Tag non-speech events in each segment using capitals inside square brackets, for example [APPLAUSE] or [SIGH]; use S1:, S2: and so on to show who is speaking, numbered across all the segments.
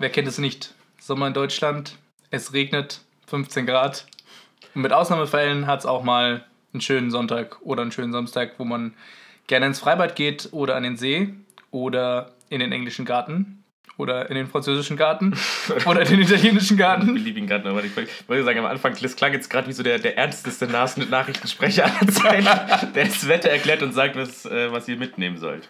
S1: wer kennt es nicht? Sommer in Deutschland, es regnet, 15 Grad. Und mit Ausnahmefällen hat es auch mal einen schönen Sonntag oder einen schönen Samstag, wo man gerne ins Freibad geht oder an den See oder in den englischen Garten oder in den französischen Garten [LAUGHS] oder in den italienischen Garten.
S2: beliebigen Garten. Aber ich wollte sagen, am Anfang, das klang jetzt gerade wie so der, der ernsteste Nachrichtensprecher aller Zeiten, [LAUGHS] der das Wetter erklärt und sagt, was, äh, was ihr mitnehmen sollt.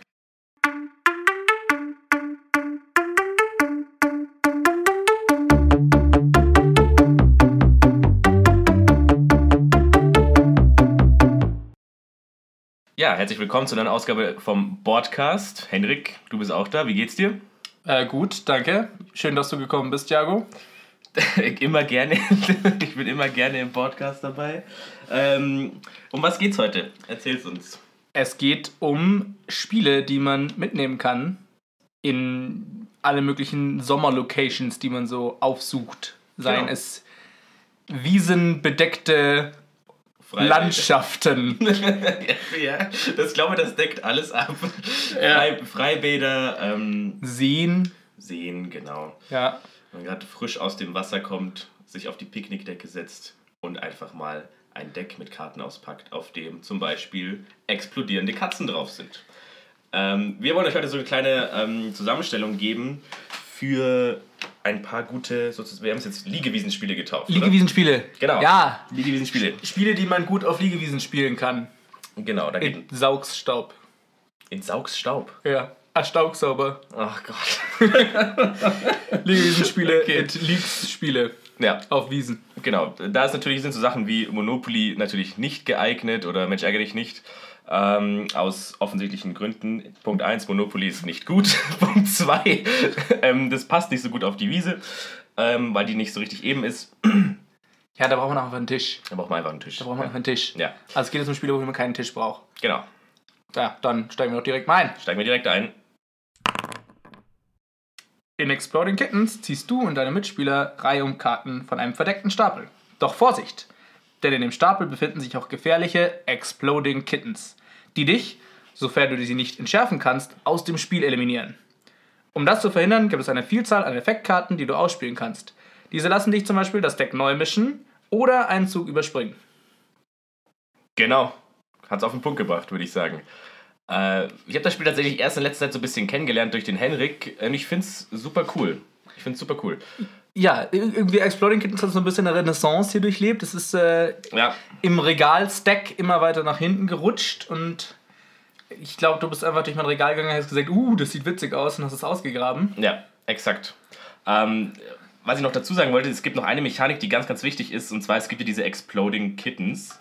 S2: Ja, herzlich willkommen zu einer Ausgabe vom Podcast. Henrik, du bist auch da. Wie geht's dir?
S1: Äh, gut, danke. Schön, dass du gekommen bist, Jago. [LAUGHS]
S2: immer gerne. [LAUGHS] ich bin immer gerne im Podcast dabei. Ähm, um was geht's heute? Erzähl's uns.
S1: Es geht um Spiele, die man mitnehmen kann in alle möglichen Sommerlocations, die man so aufsucht. Seien genau. es wiesenbedeckte Landschaften. [LAUGHS]
S2: ja, das glaube das deckt alles ab. Ja. Freibäder, ähm,
S1: Seen.
S2: Seen, genau.
S1: Ja.
S2: Wenn man gerade frisch aus dem Wasser kommt, sich auf die Picknickdecke setzt und einfach mal ein Deck mit Karten auspackt, auf dem zum Beispiel explodierende Katzen drauf sind. Ähm, wir wollen euch heute so eine kleine ähm, Zusammenstellung geben für ein paar gute, sozusagen, wir haben es jetzt Liegewiesenspiele getauft.
S1: Liegewiesenspiele.
S2: Genau.
S1: Ja.
S2: Liegewiesenspiele.
S1: Spiele, die man gut auf Liegewiesen spielen kann.
S2: Genau, da
S1: geht. In Saugsstaub.
S2: In Saugsstaub?
S1: Ja. Ah, Staugsauber.
S2: Ach Gott. [LAUGHS]
S1: Liegewiesenspiele, okay. Leagues-Spiele.
S2: Ja.
S1: Auf Wiesen.
S2: Genau. Da ist natürlich, sind so Sachen wie Monopoly natürlich nicht geeignet oder Mensch ärgere dich nicht. Ähm, aus offensichtlichen Gründen. Punkt 1, Monopoly ist nicht gut. [LAUGHS] Punkt 2, ähm, das passt nicht so gut auf die Wiese, ähm, weil die nicht so richtig eben ist.
S1: Ja, da braucht man einfach einen Tisch.
S2: Da braucht man einfach einen Tisch.
S1: Da braucht man einfach einen Tisch.
S2: Ja.
S1: Also es geht jetzt um Spiele, wo man keinen Tisch braucht.
S2: Genau.
S1: Ja, dann steigen wir doch direkt mal ein.
S2: Steigen wir direkt ein.
S1: In Exploding Kittens ziehst du und deine Mitspieler Reihe um Karten von einem verdeckten Stapel. Doch Vorsicht! Denn in dem Stapel befinden sich auch gefährliche Exploding Kittens die dich, sofern du sie nicht entschärfen kannst, aus dem Spiel eliminieren. Um das zu verhindern, gibt es eine Vielzahl an Effektkarten, die du ausspielen kannst. Diese lassen dich zum Beispiel das Deck neu mischen oder einen Zug überspringen.
S2: Genau. Hat's auf den Punkt gebracht, würde ich sagen. Äh, ich habe das Spiel tatsächlich erst in letzter Zeit so ein bisschen kennengelernt durch den Henrik und ich finde es super cool. Ich finde es super cool.
S1: Ja, irgendwie Exploding Kittens hat so ein bisschen eine Renaissance hier durchlebt. Es ist äh,
S2: ja.
S1: im Regal-Stack immer weiter nach hinten gerutscht und ich glaube, du bist einfach durch mein Regal gegangen und hast gesagt, uh, das sieht witzig aus und hast es ausgegraben.
S2: Ja, exakt. Ähm, was ich noch dazu sagen wollte, es gibt noch eine Mechanik, die ganz, ganz wichtig ist, und zwar es gibt ja diese Exploding Kittens.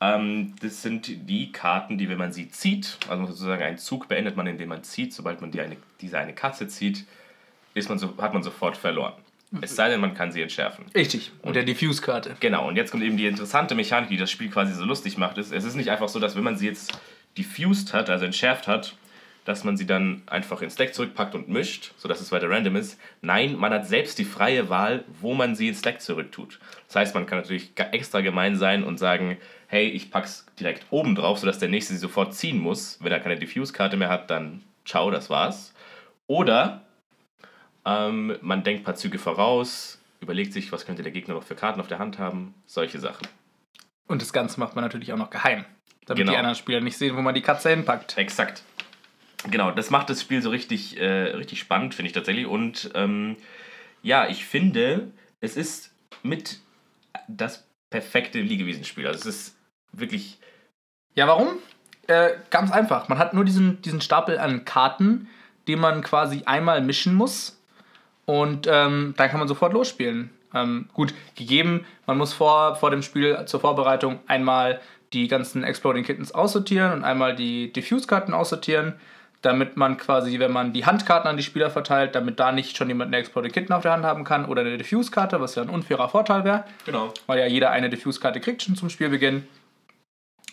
S2: Ähm, das sind die Karten, die, wenn man sie zieht, also sozusagen einen Zug beendet man, indem man zieht, sobald man die eine, diese eine Katze zieht, ist man so, hat man sofort verloren. Es sei denn, man kann sie entschärfen.
S1: Richtig, und der Diffuse-Karte.
S2: Genau, und jetzt kommt eben die interessante Mechanik, die das Spiel quasi so lustig macht. Ist, es ist nicht einfach so, dass wenn man sie jetzt diffused hat, also entschärft hat, dass man sie dann einfach ins Deck zurückpackt und mischt, sodass es weiter random ist. Nein, man hat selbst die freie Wahl, wo man sie ins Deck zurücktut. Das heißt, man kann natürlich extra gemein sein und sagen, hey, ich pack's direkt oben drauf, sodass der nächste sie sofort ziehen muss. Wenn er keine Diffuse-Karte mehr hat, dann ciao, das war's. Oder ähm, man denkt ein paar Züge voraus, überlegt sich, was könnte der Gegner noch für Karten auf der Hand haben, solche Sachen.
S1: Und das Ganze macht man natürlich auch noch geheim, damit genau. die anderen Spieler nicht sehen, wo man die Katze hinpackt.
S2: Exakt. Genau, das macht das Spiel so richtig, äh, richtig spannend, finde ich tatsächlich. Und ähm, ja, ich finde, es ist mit das perfekte Liegewiesenspiel. Also es ist wirklich.
S1: Ja, warum? Äh, ganz einfach. Man hat nur diesen, diesen Stapel an Karten, den man quasi einmal mischen muss und ähm, dann kann man sofort losspielen. Ähm, gut, gegeben, man muss vor, vor dem Spiel zur Vorbereitung einmal die ganzen Exploding Kittens aussortieren und einmal die Diffuse-Karten aussortieren, damit man quasi, wenn man die Handkarten an die Spieler verteilt, damit da nicht schon jemand eine Exploding Kitten auf der Hand haben kann oder eine Diffuse-Karte, was ja ein unfairer Vorteil wäre.
S2: Genau.
S1: Weil ja jeder eine Diffuse-Karte kriegt schon zum Spielbeginn.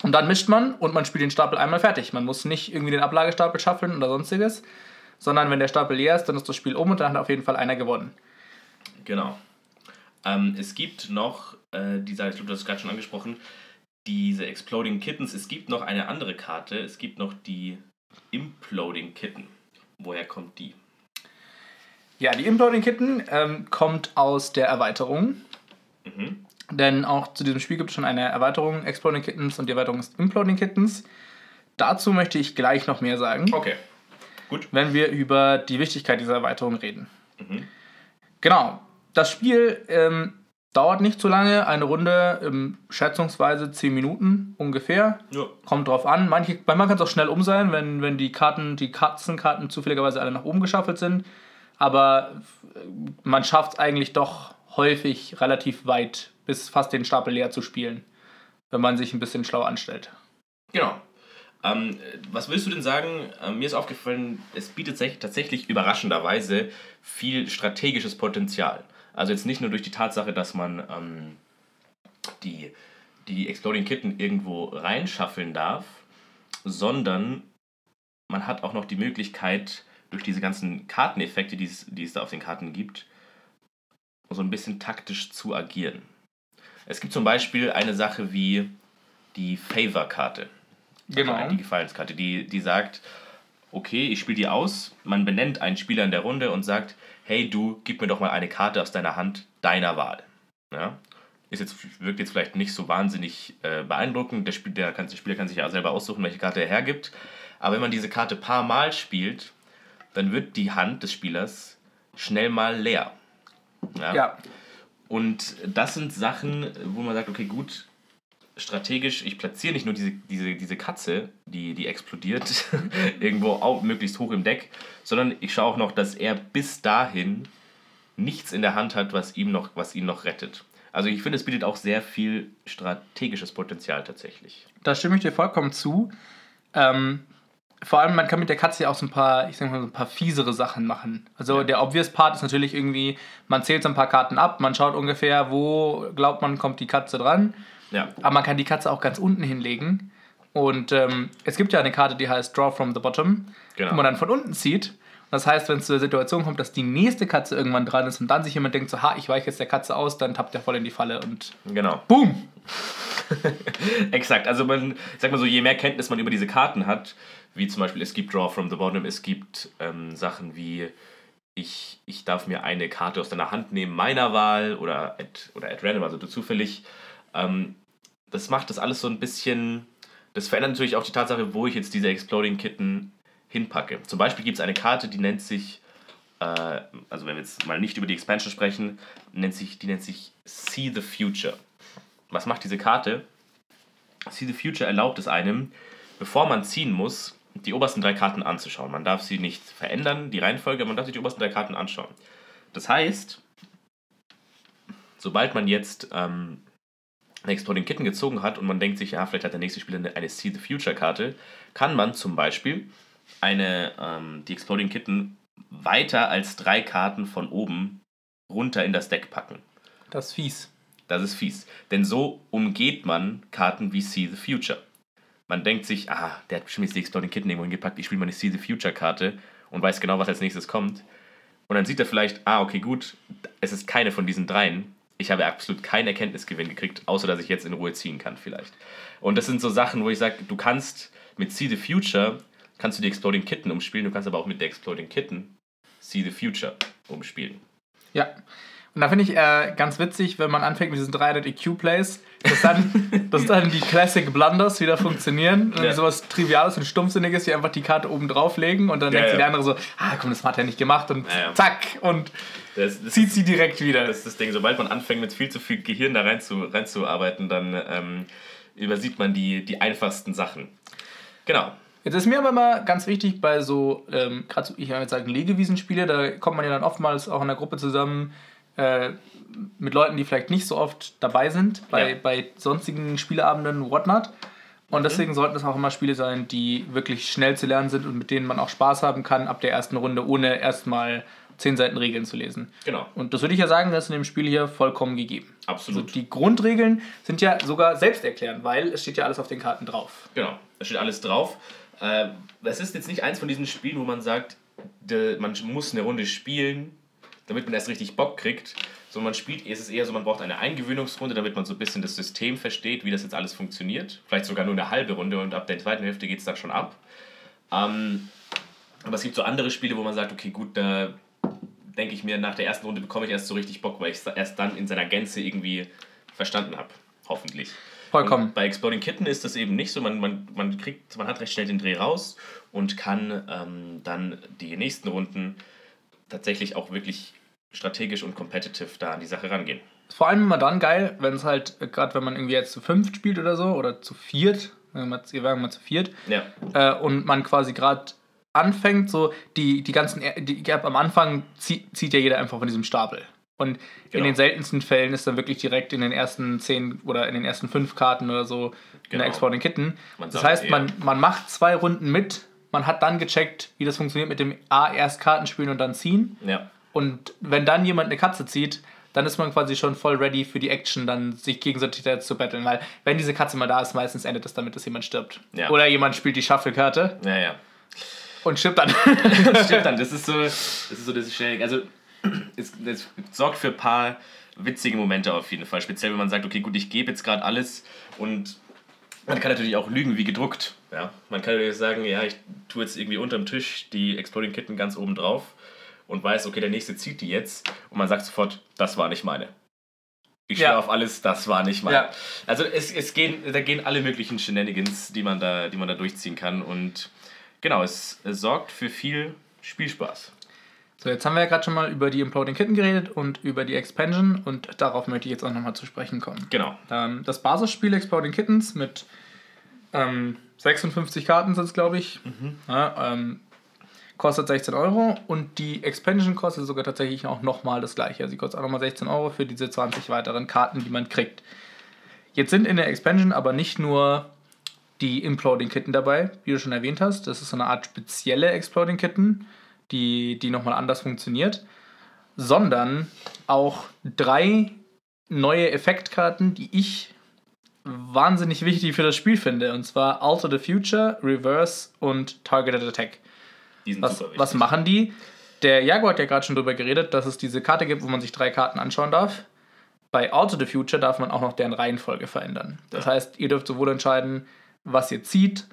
S1: Und dann mischt man und man spielt den Stapel einmal fertig. Man muss nicht irgendwie den Ablagestapel schaffeln oder sonstiges, sondern wenn der Stapel leer ist, dann ist das Spiel um und dann hat auf jeden Fall einer gewonnen.
S2: Genau. Ähm, es gibt noch, äh, dieser, ich glaube, du hast es gerade schon angesprochen, diese Exploding Kittens. Es gibt noch eine andere Karte. Es gibt noch die Imploding Kitten. Woher kommt die?
S1: Ja, die Imploding Kitten ähm, kommt aus der Erweiterung.
S2: Mhm.
S1: Denn auch zu diesem Spiel gibt es schon eine Erweiterung, Exploding Kittens, und die Erweiterung ist Imploding Kittens. Dazu möchte ich gleich noch mehr sagen,
S2: Okay. Gut.
S1: wenn wir über die Wichtigkeit dieser Erweiterung reden.
S2: Mhm.
S1: Genau. Das Spiel ähm, dauert nicht so lange, eine Runde, ähm, schätzungsweise 10 Minuten ungefähr.
S2: Ja.
S1: Kommt drauf an. Manche, manchmal kann es auch schnell um sein, wenn, wenn die Karten, die Katzenkarten zufälligerweise alle nach oben geschaffelt sind. Aber äh, man schafft es eigentlich doch häufig relativ weit, bis fast den Stapel leer zu spielen, wenn man sich ein bisschen schlau anstellt.
S2: Genau. Ähm, was willst du denn sagen? Ähm, mir ist aufgefallen, es bietet sich tatsächlich überraschenderweise viel strategisches Potenzial. Also jetzt nicht nur durch die Tatsache, dass man ähm, die, die Exploding Kitten irgendwo reinschaffeln darf, sondern man hat auch noch die Möglichkeit, durch diese ganzen Karteneffekte, die es, die es da auf den Karten gibt, so ein bisschen taktisch zu agieren. Es gibt zum Beispiel eine Sache wie die Favor-Karte.
S1: Genau.
S2: Also die Gefallenskarte, die, die sagt, okay, ich spiele die aus, man benennt einen Spieler in der Runde und sagt, hey du, gib mir doch mal eine Karte aus deiner Hand deiner Wahl. Ja? Ist jetzt, wirkt jetzt vielleicht nicht so wahnsinnig äh, beeindruckend, der, Spiel, der, der Spieler kann sich ja selber aussuchen, welche Karte er hergibt, aber wenn man diese Karte paar Mal spielt, dann wird die Hand des Spielers schnell mal leer. Ja?
S1: Ja,
S2: Und das sind Sachen, wo man sagt, okay, gut, strategisch, ich platziere nicht nur diese, diese, diese Katze, die, die explodiert, [LAUGHS] irgendwo auch möglichst hoch im Deck, sondern ich schaue auch noch, dass er bis dahin nichts in der Hand hat, was, ihm noch, was ihn noch rettet. Also ich finde, es bietet auch sehr viel strategisches Potenzial tatsächlich.
S1: da stimme ich dir vollkommen zu. Ähm, vor allem, man kann mit der Katze ja auch so ein paar, ich sag mal, so ein paar fiesere Sachen machen. Also
S2: Ja.
S1: der obvious Part ist natürlich irgendwie, man zählt so ein paar Karten ab, man schaut ungefähr, wo glaubt man, kommt die Katze dran.
S2: Ja,
S1: Aber man kann die Katze auch ganz unten hinlegen. Und ähm, es gibt ja eine Karte, die heißt Draw from the Bottom,
S2: Genau.
S1: wo man dann von unten zieht. Das heißt, wenn es zu der Situation kommt, dass die nächste Katze irgendwann dran ist und dann sich jemand denkt, so, ha, ich weiche jetzt der Katze aus, dann tappt er voll in die Falle und
S2: genau.
S1: boom! [LAUGHS]
S2: Exakt, also man, sag mal so, je mehr Kenntnis man über diese Karten hat, wie zum Beispiel es gibt Draw from the Bottom, es gibt ähm, Sachen wie ich, ich darf mir eine Karte aus deiner Hand nehmen, meiner Wahl oder at, oder at random, also du zufällig. Ähm, das macht das alles so ein bisschen, das verändert natürlich auch die Tatsache, wo ich jetzt diese Exploding Kitten hinpacke. Zum Beispiel gibt es eine Karte, die nennt sich, äh, also wenn wir jetzt mal nicht über die Expansion sprechen, nennt sich, die nennt sich See the Future. Was macht diese Karte? See the Future erlaubt es einem, bevor man ziehen muss, die obersten drei Karten anzuschauen. Man darf sie nicht verändern, die Reihenfolge, man darf sich die obersten drei Karten anschauen. Das heißt, sobald man jetzt ähm, eine Exploding Kitten gezogen hat und man denkt sich, ja, vielleicht hat der nächste Spieler eine, eine See the Future Karte, kann man zum Beispiel eine, ähm, die Exploding Kitten weiter als drei Karten von oben runter in das Deck packen.
S1: Das ist fies.
S2: Das ist fies. Denn so umgeht man Karten wie See the Future. Man denkt sich, ah, der hat bestimmt jetzt die Exploding Kitten irgendwo hingepackt, ich spiele mal eine See the Future Karte und weiß genau, was als nächstes kommt. Und dann sieht er vielleicht, ah, okay, gut, es ist keine von diesen dreien. Ich habe absolut keinen Erkenntnisgewinn gekriegt, außer dass ich jetzt in Ruhe ziehen kann vielleicht. Und das sind so Sachen, wo ich sage, du kannst mit See the Future, kannst du die Exploding Kitten umspielen, du kannst aber auch mit der Exploding Kitten See the Future umspielen.
S1: Ja. Und da finde ich äh, ganz witzig, wenn man anfängt mit diesen 300 EQ-Plays, dass dann, [LAUGHS] dass dann die Classic Blunders wieder funktionieren. Und
S2: Ja.
S1: sowas Triviales und Stumpfsinniges, die einfach die Karte oben drauflegen und dann
S2: Ja,
S1: denkt sich
S2: ja.
S1: der andere so, ah komm, das hat er nicht gemacht und
S2: ja.
S1: zack und
S2: Das, das
S1: zieht sie direkt wieder.
S2: Das ist das Ding, sobald man anfängt mit viel zu viel Gehirn da rein zu, reinzuarbeiten, dann ähm, übersieht man die, die einfachsten Sachen. Genau.
S1: Jetzt ist mir aber mal ganz wichtig bei so, ähm, gerade ich würde jetzt sagen, Legewiesenspiele, da kommt man ja dann oftmals auch in der Gruppe zusammen äh, mit Leuten, die vielleicht nicht so oft dabei sind, bei,
S2: Ja.
S1: bei sonstigen Spieleabenden, whatnot. Und deswegen sollten es auch immer Spiele sein, die wirklich schnell zu lernen sind und mit denen man auch Spaß haben kann ab der ersten Runde, ohne erstmal zehn Seiten Regeln zu lesen.
S2: Genau.
S1: Und das würde ich ja sagen, das ist in dem Spiel hier vollkommen gegeben.
S2: Absolut.
S1: Also die Grundregeln sind ja sogar selbsterklärend, weil es steht ja alles auf den Karten drauf.
S2: Genau. Da steht alles drauf. Äh, es ist jetzt nicht eins von diesen Spielen, wo man sagt, man muss eine Runde spielen, damit man erst richtig Bock kriegt. So, man spielt, es ist eher so, man braucht eine Eingewöhnungsrunde, damit man so ein bisschen das System versteht, wie das jetzt alles funktioniert. Vielleicht sogar nur eine halbe Runde und ab der zweiten Hälfte geht es dann schon ab. Ähm, aber es gibt so andere Spiele, wo man sagt, okay, gut, da, denke ich mir, nach der ersten Runde bekomme ich erst so richtig Bock, weil ich es erst dann in seiner Gänze irgendwie verstanden habe. Hoffentlich.
S1: Vollkommen.
S2: Und bei Exploding Kitten ist das eben nicht so. Man, man, man, kriegt, man hat recht schnell den Dreh raus und kann ähm, dann die nächsten Runden tatsächlich auch wirklich strategisch und competitive da an die Sache rangehen.
S1: Vor allem immer dann geil, wenn es halt, gerade wenn man irgendwie jetzt zu fünft spielt oder so, oder zu viert, wir waren mal zu viert,
S2: Ja.
S1: äh, und man quasi gerade anfängt, so die, die ganzen, die, die, am Anfang zieht, zieht ja jeder einfach von diesem Stapel. Und in
S2: Genau.
S1: den seltensten Fällen ist dann wirklich direkt in den ersten zehn oder in den ersten fünf Karten oder so in
S2: Genau.
S1: der Exploding Kitten.
S2: Man
S1: das heißt, man, man macht zwei Runden mit, man hat dann gecheckt, wie das funktioniert mit dem A erst Karten spielen und dann ziehen.
S2: Ja.
S1: Und wenn dann jemand eine Katze zieht, dann ist man quasi schon voll ready für die Action, dann sich gegenseitig zu battlen. Weil wenn diese Katze mal da ist, meistens endet das damit, dass jemand stirbt.
S2: Ja.
S1: Oder jemand spielt die Shuffle-Karte
S2: Ja, ja.
S1: Und stirbt dann. [LAUGHS] [LAUGHS]
S2: Das stimmt dann. Das ist so, das ist so das schnell. Also, es, es sorgt für ein paar witzige Momente auf jeden Fall. Speziell, wenn man sagt, okay, gut, ich gebe jetzt gerade alles und man kann natürlich auch lügen wie gedruckt. Ja? Man kann natürlich sagen, ja, ich tue jetzt irgendwie unterm Tisch die Exploding Kitten ganz oben drauf und weiß, okay, der nächste zieht die jetzt und man sagt sofort, das war nicht meine. Ich
S1: Ja.
S2: auf alles, das war nicht meine.
S1: Ja.
S2: Also es, es gehen, da gehen alle möglichen Shenanigans, die man da, die man da durchziehen kann und genau, es, es sorgt für viel Spielspaß.
S1: So, jetzt haben wir ja gerade schon mal über die Imploding Kitten geredet und über die Expansion und darauf möchte ich jetzt auch nochmal zu sprechen kommen.
S2: Genau.
S1: Ähm, das Basisspiel Exploding Kittens mit ähm, 56 Karten sind es, glaube ich, ja, ähm, kostet 16 Euro und die Expansion kostet sogar tatsächlich auch nochmal das gleiche. Also sie kostet auch nochmal 16 Euro für diese 20 weiteren Karten, die man kriegt. Jetzt sind in der Expansion aber nicht nur die Imploding Kitten dabei, wie du schon erwähnt hast. Das ist so eine Art spezielle Exploding Kitten, die, die nochmal anders funktioniert, sondern auch drei neue Effektkarten, die ich wahnsinnig wichtig für das Spiel finde. Und zwar Alter the Future, Reverse und Targeted Attack. Was, was machen die? Der Jago hat ja gerade schon darüber geredet, dass es diese Karte gibt, wo man sich drei Karten anschauen darf. Bei Alter the Future darf man auch noch deren Reihenfolge verändern. Das
S2: Ja.
S1: heißt, ihr dürft sowohl entscheiden, was ihr zieht,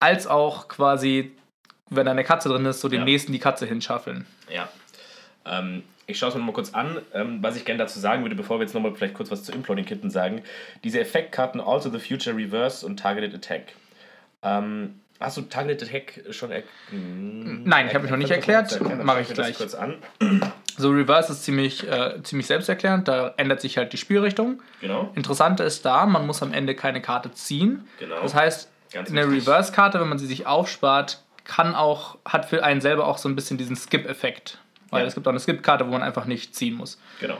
S1: als auch quasi, wenn da eine Katze drin ist, so dem
S2: Ja.
S1: nächsten die Katze hinschaffeln.
S2: Ja. Ähm, ich schaue es mir noch mal kurz an, ähm, was ich gerne dazu sagen würde, bevor wir jetzt nochmal vielleicht kurz was zu Imploding Kitten sagen. Diese Effektkarten Also the Future Reverse und Targeted Attack. Ähm, hast du Targeted Attack schon erklärt?
S1: Nein, ich habe mich noch nicht erklärt. Mache ich gleich.
S2: kurz an.
S1: So, Reverse ist ziemlich, äh, ziemlich selbsterklärend, da ändert sich halt die Spielrichtung.
S2: Genau.
S1: Interessant ist da, man muss am Ende keine Karte ziehen.
S2: Genau.
S1: Das heißt,
S2: Ganz
S1: eine. Reverse-Karte, wenn man sie sich aufspart, kann auch, hat für einen selber auch so ein bisschen diesen Skip-Effekt. Weil
S2: Ja.
S1: es gibt auch eine Skip-Karte, wo man einfach nicht ziehen muss.
S2: Genau.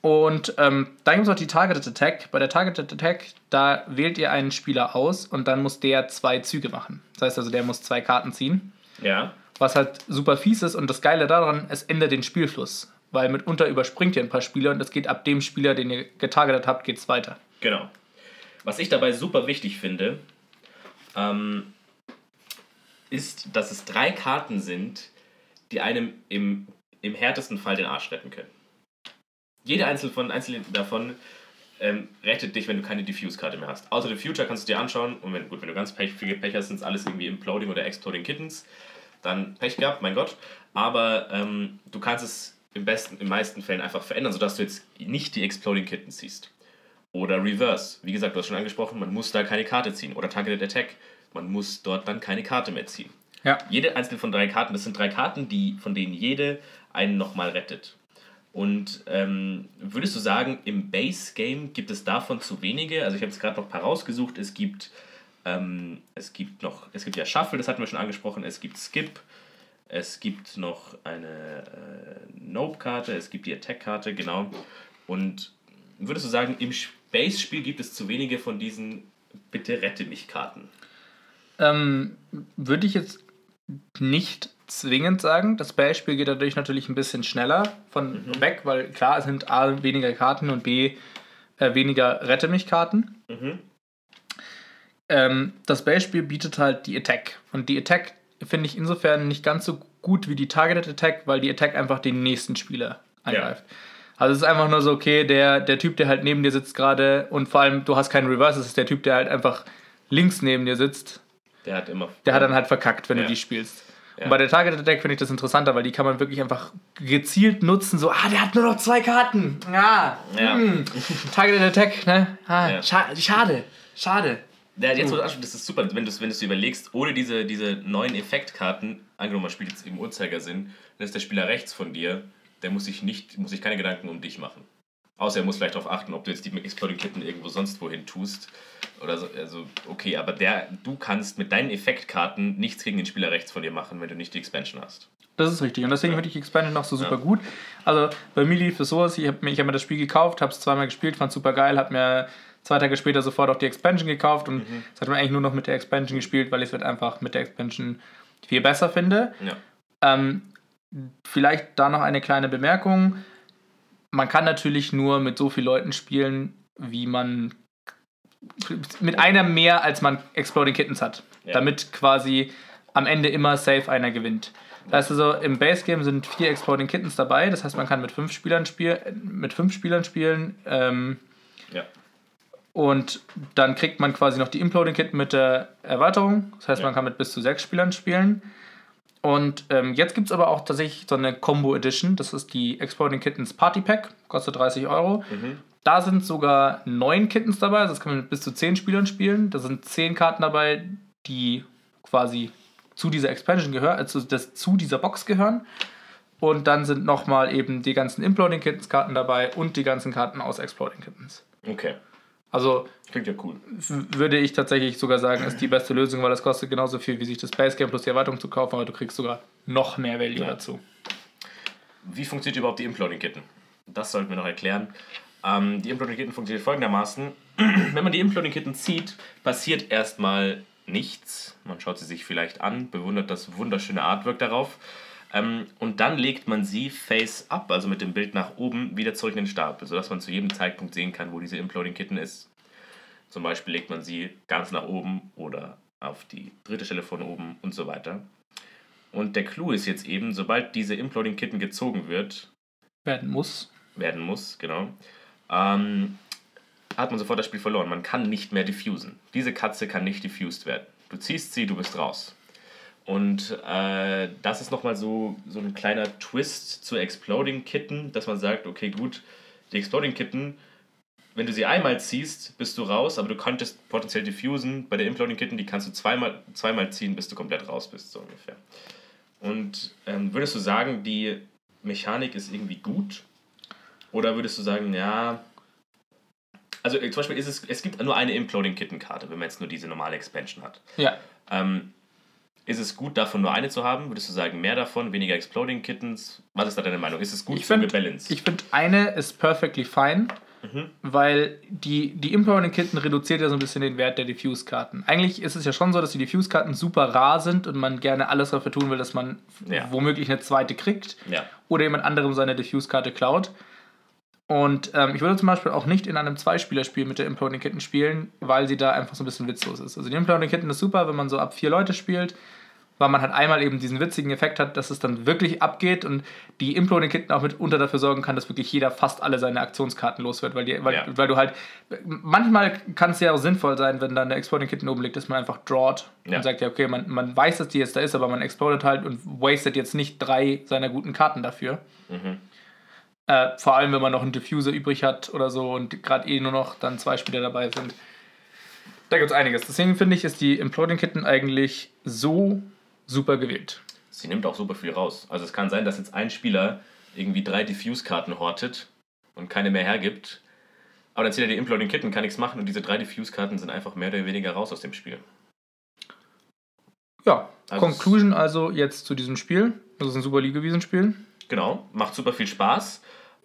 S1: Und ähm, dann gibt es noch die Targeted Attack. Bei der Targeted Attack, da wählt ihr einen Spieler aus und dann muss der zwei Züge machen. Das heißt also, der muss zwei Karten ziehen.
S2: Ja.
S1: Was halt super fies ist und das Geile daran, es ändert den Spielfluss. Weil mitunter überspringt ihr ein paar Spieler und es geht ab dem Spieler, den ihr getargetet habt, geht's weiter.
S2: Genau. Was ich dabei super wichtig finde, ähm, ist, dass es drei Karten sind, die einem im, im härtesten Fall den Arsch retten können. Jede einzelne, von, einzelne davon ähm, rettet dich, wenn du keine Diffuse-Karte mehr hast. Außer the Future kannst du dir anschauen und wenn, gut, wenn du ganz Pech, viel Pech hast, sind es alles irgendwie Imploding oder Exploding Kittens. Dann Pech gehabt, mein Gott. Aber ähm, du kannst es im besten, in meisten Fällen einfach verändern, sodass du jetzt nicht die Exploding Kittens siehst. Oder Reverse. Wie gesagt, du hast schon angesprochen, man muss da keine Karte ziehen. Oder Targeted Attack. Man muss dort dann keine Karte mehr ziehen.
S1: Ja.
S2: Jede einzelne von drei Karten, das sind drei Karten, die, von denen jede einen nochmal rettet. Und ähm, würdest du sagen, im Base-Game gibt es davon zu wenige? Also ich habe jetzt gerade noch ein paar rausgesucht. Es gibt, ähm, es gibt noch, es gibt ja Shuffle, das hatten wir schon angesprochen. Es gibt Skip. Es gibt noch eine äh, Nope-Karte. Es gibt die Attack-Karte, genau. Und würdest du sagen, im Base-Spiel gibt es zu wenige von diesen Bitte rette mich Karten?
S1: Ähm, würde ich jetzt nicht zwingend sagen. Das Beispiel geht dadurch natürlich ein bisschen schneller von weg, weil klar, es sind A weniger Karten und B äh, weniger Rette mich Karten.
S2: Mhm.
S1: Ähm, das Beispiel bietet halt die Attack. Und die Attack finde ich insofern nicht ganz so gut wie die Targeted Attack, weil die Attack einfach den nächsten Spieler angreift. Also es ist einfach nur so, okay, der, der Typ, der halt neben dir sitzt gerade und vor allem du hast keinen Reverse, es ist der Typ, der halt einfach links neben dir sitzt,
S2: Der hat immer.
S1: der hat dann halt verkackt, wenn
S2: Ja.
S1: du die spielst. Ja. Und bei der Target Attack finde ich das interessanter, weil die kann man wirklich einfach gezielt nutzen. So, ah, der hat nur noch zwei Karten. Ah, ja. [LAUGHS] Mh. Target Attack, ne? Ah, ja. scha schade, schade.
S2: Ja, jetzt uh. das ist super, wenn du es wenn überlegst, ohne diese, diese neuen Effektkarten, angenommen man spielt jetzt im Uhrzeigersinn, dann ist der Spieler rechts von dir, der muss sich nicht, muss sich keine Gedanken um dich machen. Außer er muss vielleicht darauf achten, ob du jetzt die Exploding Kitten irgendwo sonst wohin tust. Oder so, also, okay, aber der, du kannst mit deinen Effektkarten nichts gegen den Spieler rechts von dir machen, wenn du nicht die Expansion hast.
S1: Das ist richtig. Und deswegen ja. finde ich Expansion auch so super ja. gut. Also bei mir lief es so, ich habe hab mir das Spiel gekauft, habe es zweimal gespielt, fand super geil, habe mir zwei Tage später sofort auch die Expansion gekauft und mhm. das hat man eigentlich nur noch mit der Expansion gespielt, weil ich es halt einfach mit der Expansion viel besser finde. Ja. Ähm, vielleicht da noch eine kleine Bemerkung man kann natürlich nur mit so vielen Leuten spielen, wie man mit einer mehr, als man Exploding Kittens hat. Ja. Damit quasi am Ende immer safe einer gewinnt. Das heißt also, im Base Game sind vier Exploding Kittens dabei. Das heißt, man kann mit fünf Spielern, spiel mit fünf Spielern spielen. Ähm, ja. Und dann kriegt man quasi noch die Imploding Kitten mit der Erweiterung. Das heißt, ja. man kann mit bis zu sechs Spielern spielen. Und ähm, jetzt gibt es aber auch tatsächlich so eine Combo Edition. Das ist die Exploding Kittens Party Pack. Kostet 30 Euro. Mhm. Da sind sogar neun Kittens dabei. Also das kann man mit bis zu zehn Spielern spielen. Da sind zehn Karten dabei, die quasi zu dieser Expansion gehören, also das, zu dieser Box gehören. Und dann sind nochmal eben die ganzen Imploding Kittens Karten dabei und die ganzen Karten aus Exploding Kittens. Okay. Also
S2: Klingt ja cool.
S1: Würde ich tatsächlich sogar sagen, ist die beste Lösung, weil das kostet genauso viel, wie sich das Basecamp plus die Erweiterung zu kaufen, aber du kriegst sogar noch mehr Value ja. dazu.
S2: Wie funktioniert überhaupt die Imploding-Kitten? Das sollten wir noch erklären. Ähm, die Imploding-Kitten funktioniert folgendermaßen. [CLEARS THROAT] Wenn man die Imploding-Kitten zieht, passiert erstmal nichts. Man schaut sie sich vielleicht an, bewundert das wunderschöne Artwork darauf. Ähm, und dann legt man sie face up, also mit dem Bild nach oben, wieder zurück in den Stapel, sodass man zu jedem Zeitpunkt sehen kann, wo diese Imploding Kitten ist. Zum Beispiel legt man sie ganz nach oben oder auf die dritte Stelle von oben und so weiter. Und der Clou ist jetzt eben, sobald diese Imploding Kitten gezogen wird,
S1: werden muss,
S2: werden muss, genau, ähm, hat man sofort das Spiel verloren. Man kann nicht mehr diffusen. Diese Katze kann nicht diffused werden. Du ziehst sie, du bist raus. Und äh, das ist nochmal so, so ein kleiner Twist zur Exploding Kitten, dass man sagt, okay, gut, die Exploding Kitten wenn du sie einmal ziehst, bist du raus, aber du könntest potenziell diffusen. Bei der Imploding Kitten, die kannst du zweimal, zweimal ziehen, bis du komplett raus bist, so ungefähr. Und ähm, würdest du sagen, die Mechanik ist irgendwie gut? Oder würdest du sagen, ja. Also zum Beispiel ist es, es gibt nur eine Imploding Kitten-Karte, wenn man jetzt nur diese normale Expansion hat. Ja. Ähm, ist es gut, davon nur eine zu haben? Würdest du sagen, mehr davon, weniger Exploding Kittens? Was ist da deine Meinung? Ist es gut
S1: ich so gebalanced? Ich finde, eine ist perfectly fine. Mhm. Weil die, die Impermanent Kitten reduziert ja so ein bisschen den Wert der Diffuse-Karten. Eigentlich ist es ja schon so, dass die Diffuse-Karten super rar sind und man gerne alles dafür tun will, dass man ja. womöglich eine zweite kriegt ja. oder jemand anderem seine Diffuse-Karte klaut. Und ähm, ich würde zum Beispiel auch nicht in einem Zweispielerspiel mit der Imploding Kitten spielen, weil sie da einfach so ein bisschen witzlos ist. Also die Imploding Kitten ist super, wenn man so ab vier Leute spielt weil man halt einmal eben diesen witzigen Effekt hat, dass es dann wirklich abgeht und die Imploding Kitten auch mitunter dafür sorgen kann, dass wirklich jeder fast alle seine Aktionskarten los wird, weil, die, weil, ja. weil du halt, manchmal kann es ja auch sinnvoll sein, wenn da eine Exploding Kitten oben liegt, dass man einfach drawt ja. und sagt, ja okay, man, man weiß, dass die jetzt da ist, aber man explodet halt und wastet jetzt nicht drei seiner guten Karten dafür. Mhm. Äh, vor allem, wenn man noch einen Diffuser übrig hat oder so und gerade eh nur noch dann zwei Spieler dabei sind. Da gibt es einiges. Deswegen finde ich, ist die Imploding Kitten eigentlich so super gewählt.
S2: Sie nimmt auch super viel raus. Also es kann sein, dass jetzt ein Spieler irgendwie drei Diffuse-Karten hortet und keine mehr hergibt. Aber dann zieht er die Imploding Kitten, kann nichts machen und diese drei Diffuse-Karten sind einfach mehr oder weniger raus aus dem Spiel.
S1: Ja, also Conclusion also jetzt zu diesem Spiel. Das ist ein super Liegewiesenspiel.
S2: Genau, macht super viel Spaß.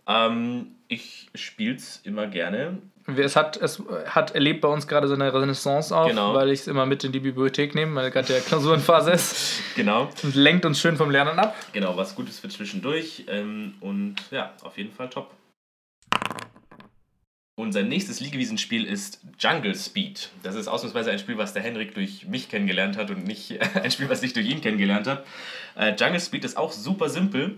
S2: Ähm, ich spiele es immer gerne.
S1: Es hat, es hat erlebt bei uns gerade so eine Renaissance auf, genau. weil ich es immer mit in die Bibliothek nehme, weil gerade der Klausurenphase ist. [LAUGHS] genau. Und lenkt uns schön vom Lernen ab.
S2: Genau, was Gutes für zwischendurch. Ähm, und ja, auf jeden Fall top. Unser nächstes Liegewiesenspiel ist Jungle Speed. Das ist ausnahmsweise ein Spiel, was der Henrik durch mich kennengelernt hat und nicht [LAUGHS] ein Spiel, was ich durch ihn kennengelernt habe. Äh, Jungle Speed ist auch super simpel.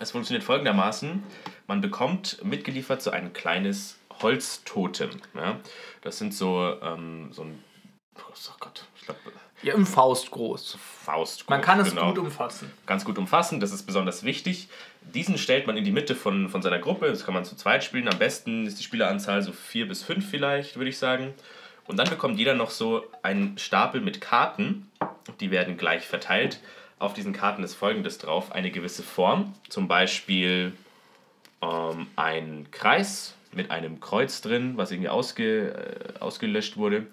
S2: Es funktioniert folgendermaßen: Man bekommt mitgeliefert so ein kleines Holztotem. Ja? Das sind so, ähm, so ein oh Gott, ich glaube,
S1: Ja, im Faust groß.
S2: Faust.
S1: Man kann es
S2: genau.
S1: gut umfassen.
S2: ganz gut umfassen, das ist besonders wichtig. Diesen stellt man in die Mitte von, von seiner Gruppe, das kann man zu zweit spielen. Am besten ist die Spieleranzahl so vier bis fünf vielleicht, würde ich sagen. Und dann bekommt jeder noch so einen Stapel mit Karten, die werden gleich verteilt. Auf diesen Karten ist folgendes drauf, eine gewisse Form, zum Beispiel ähm, ein Kreis mit einem Kreuz drin, was irgendwie ausge, äh, ausgelöscht wurde.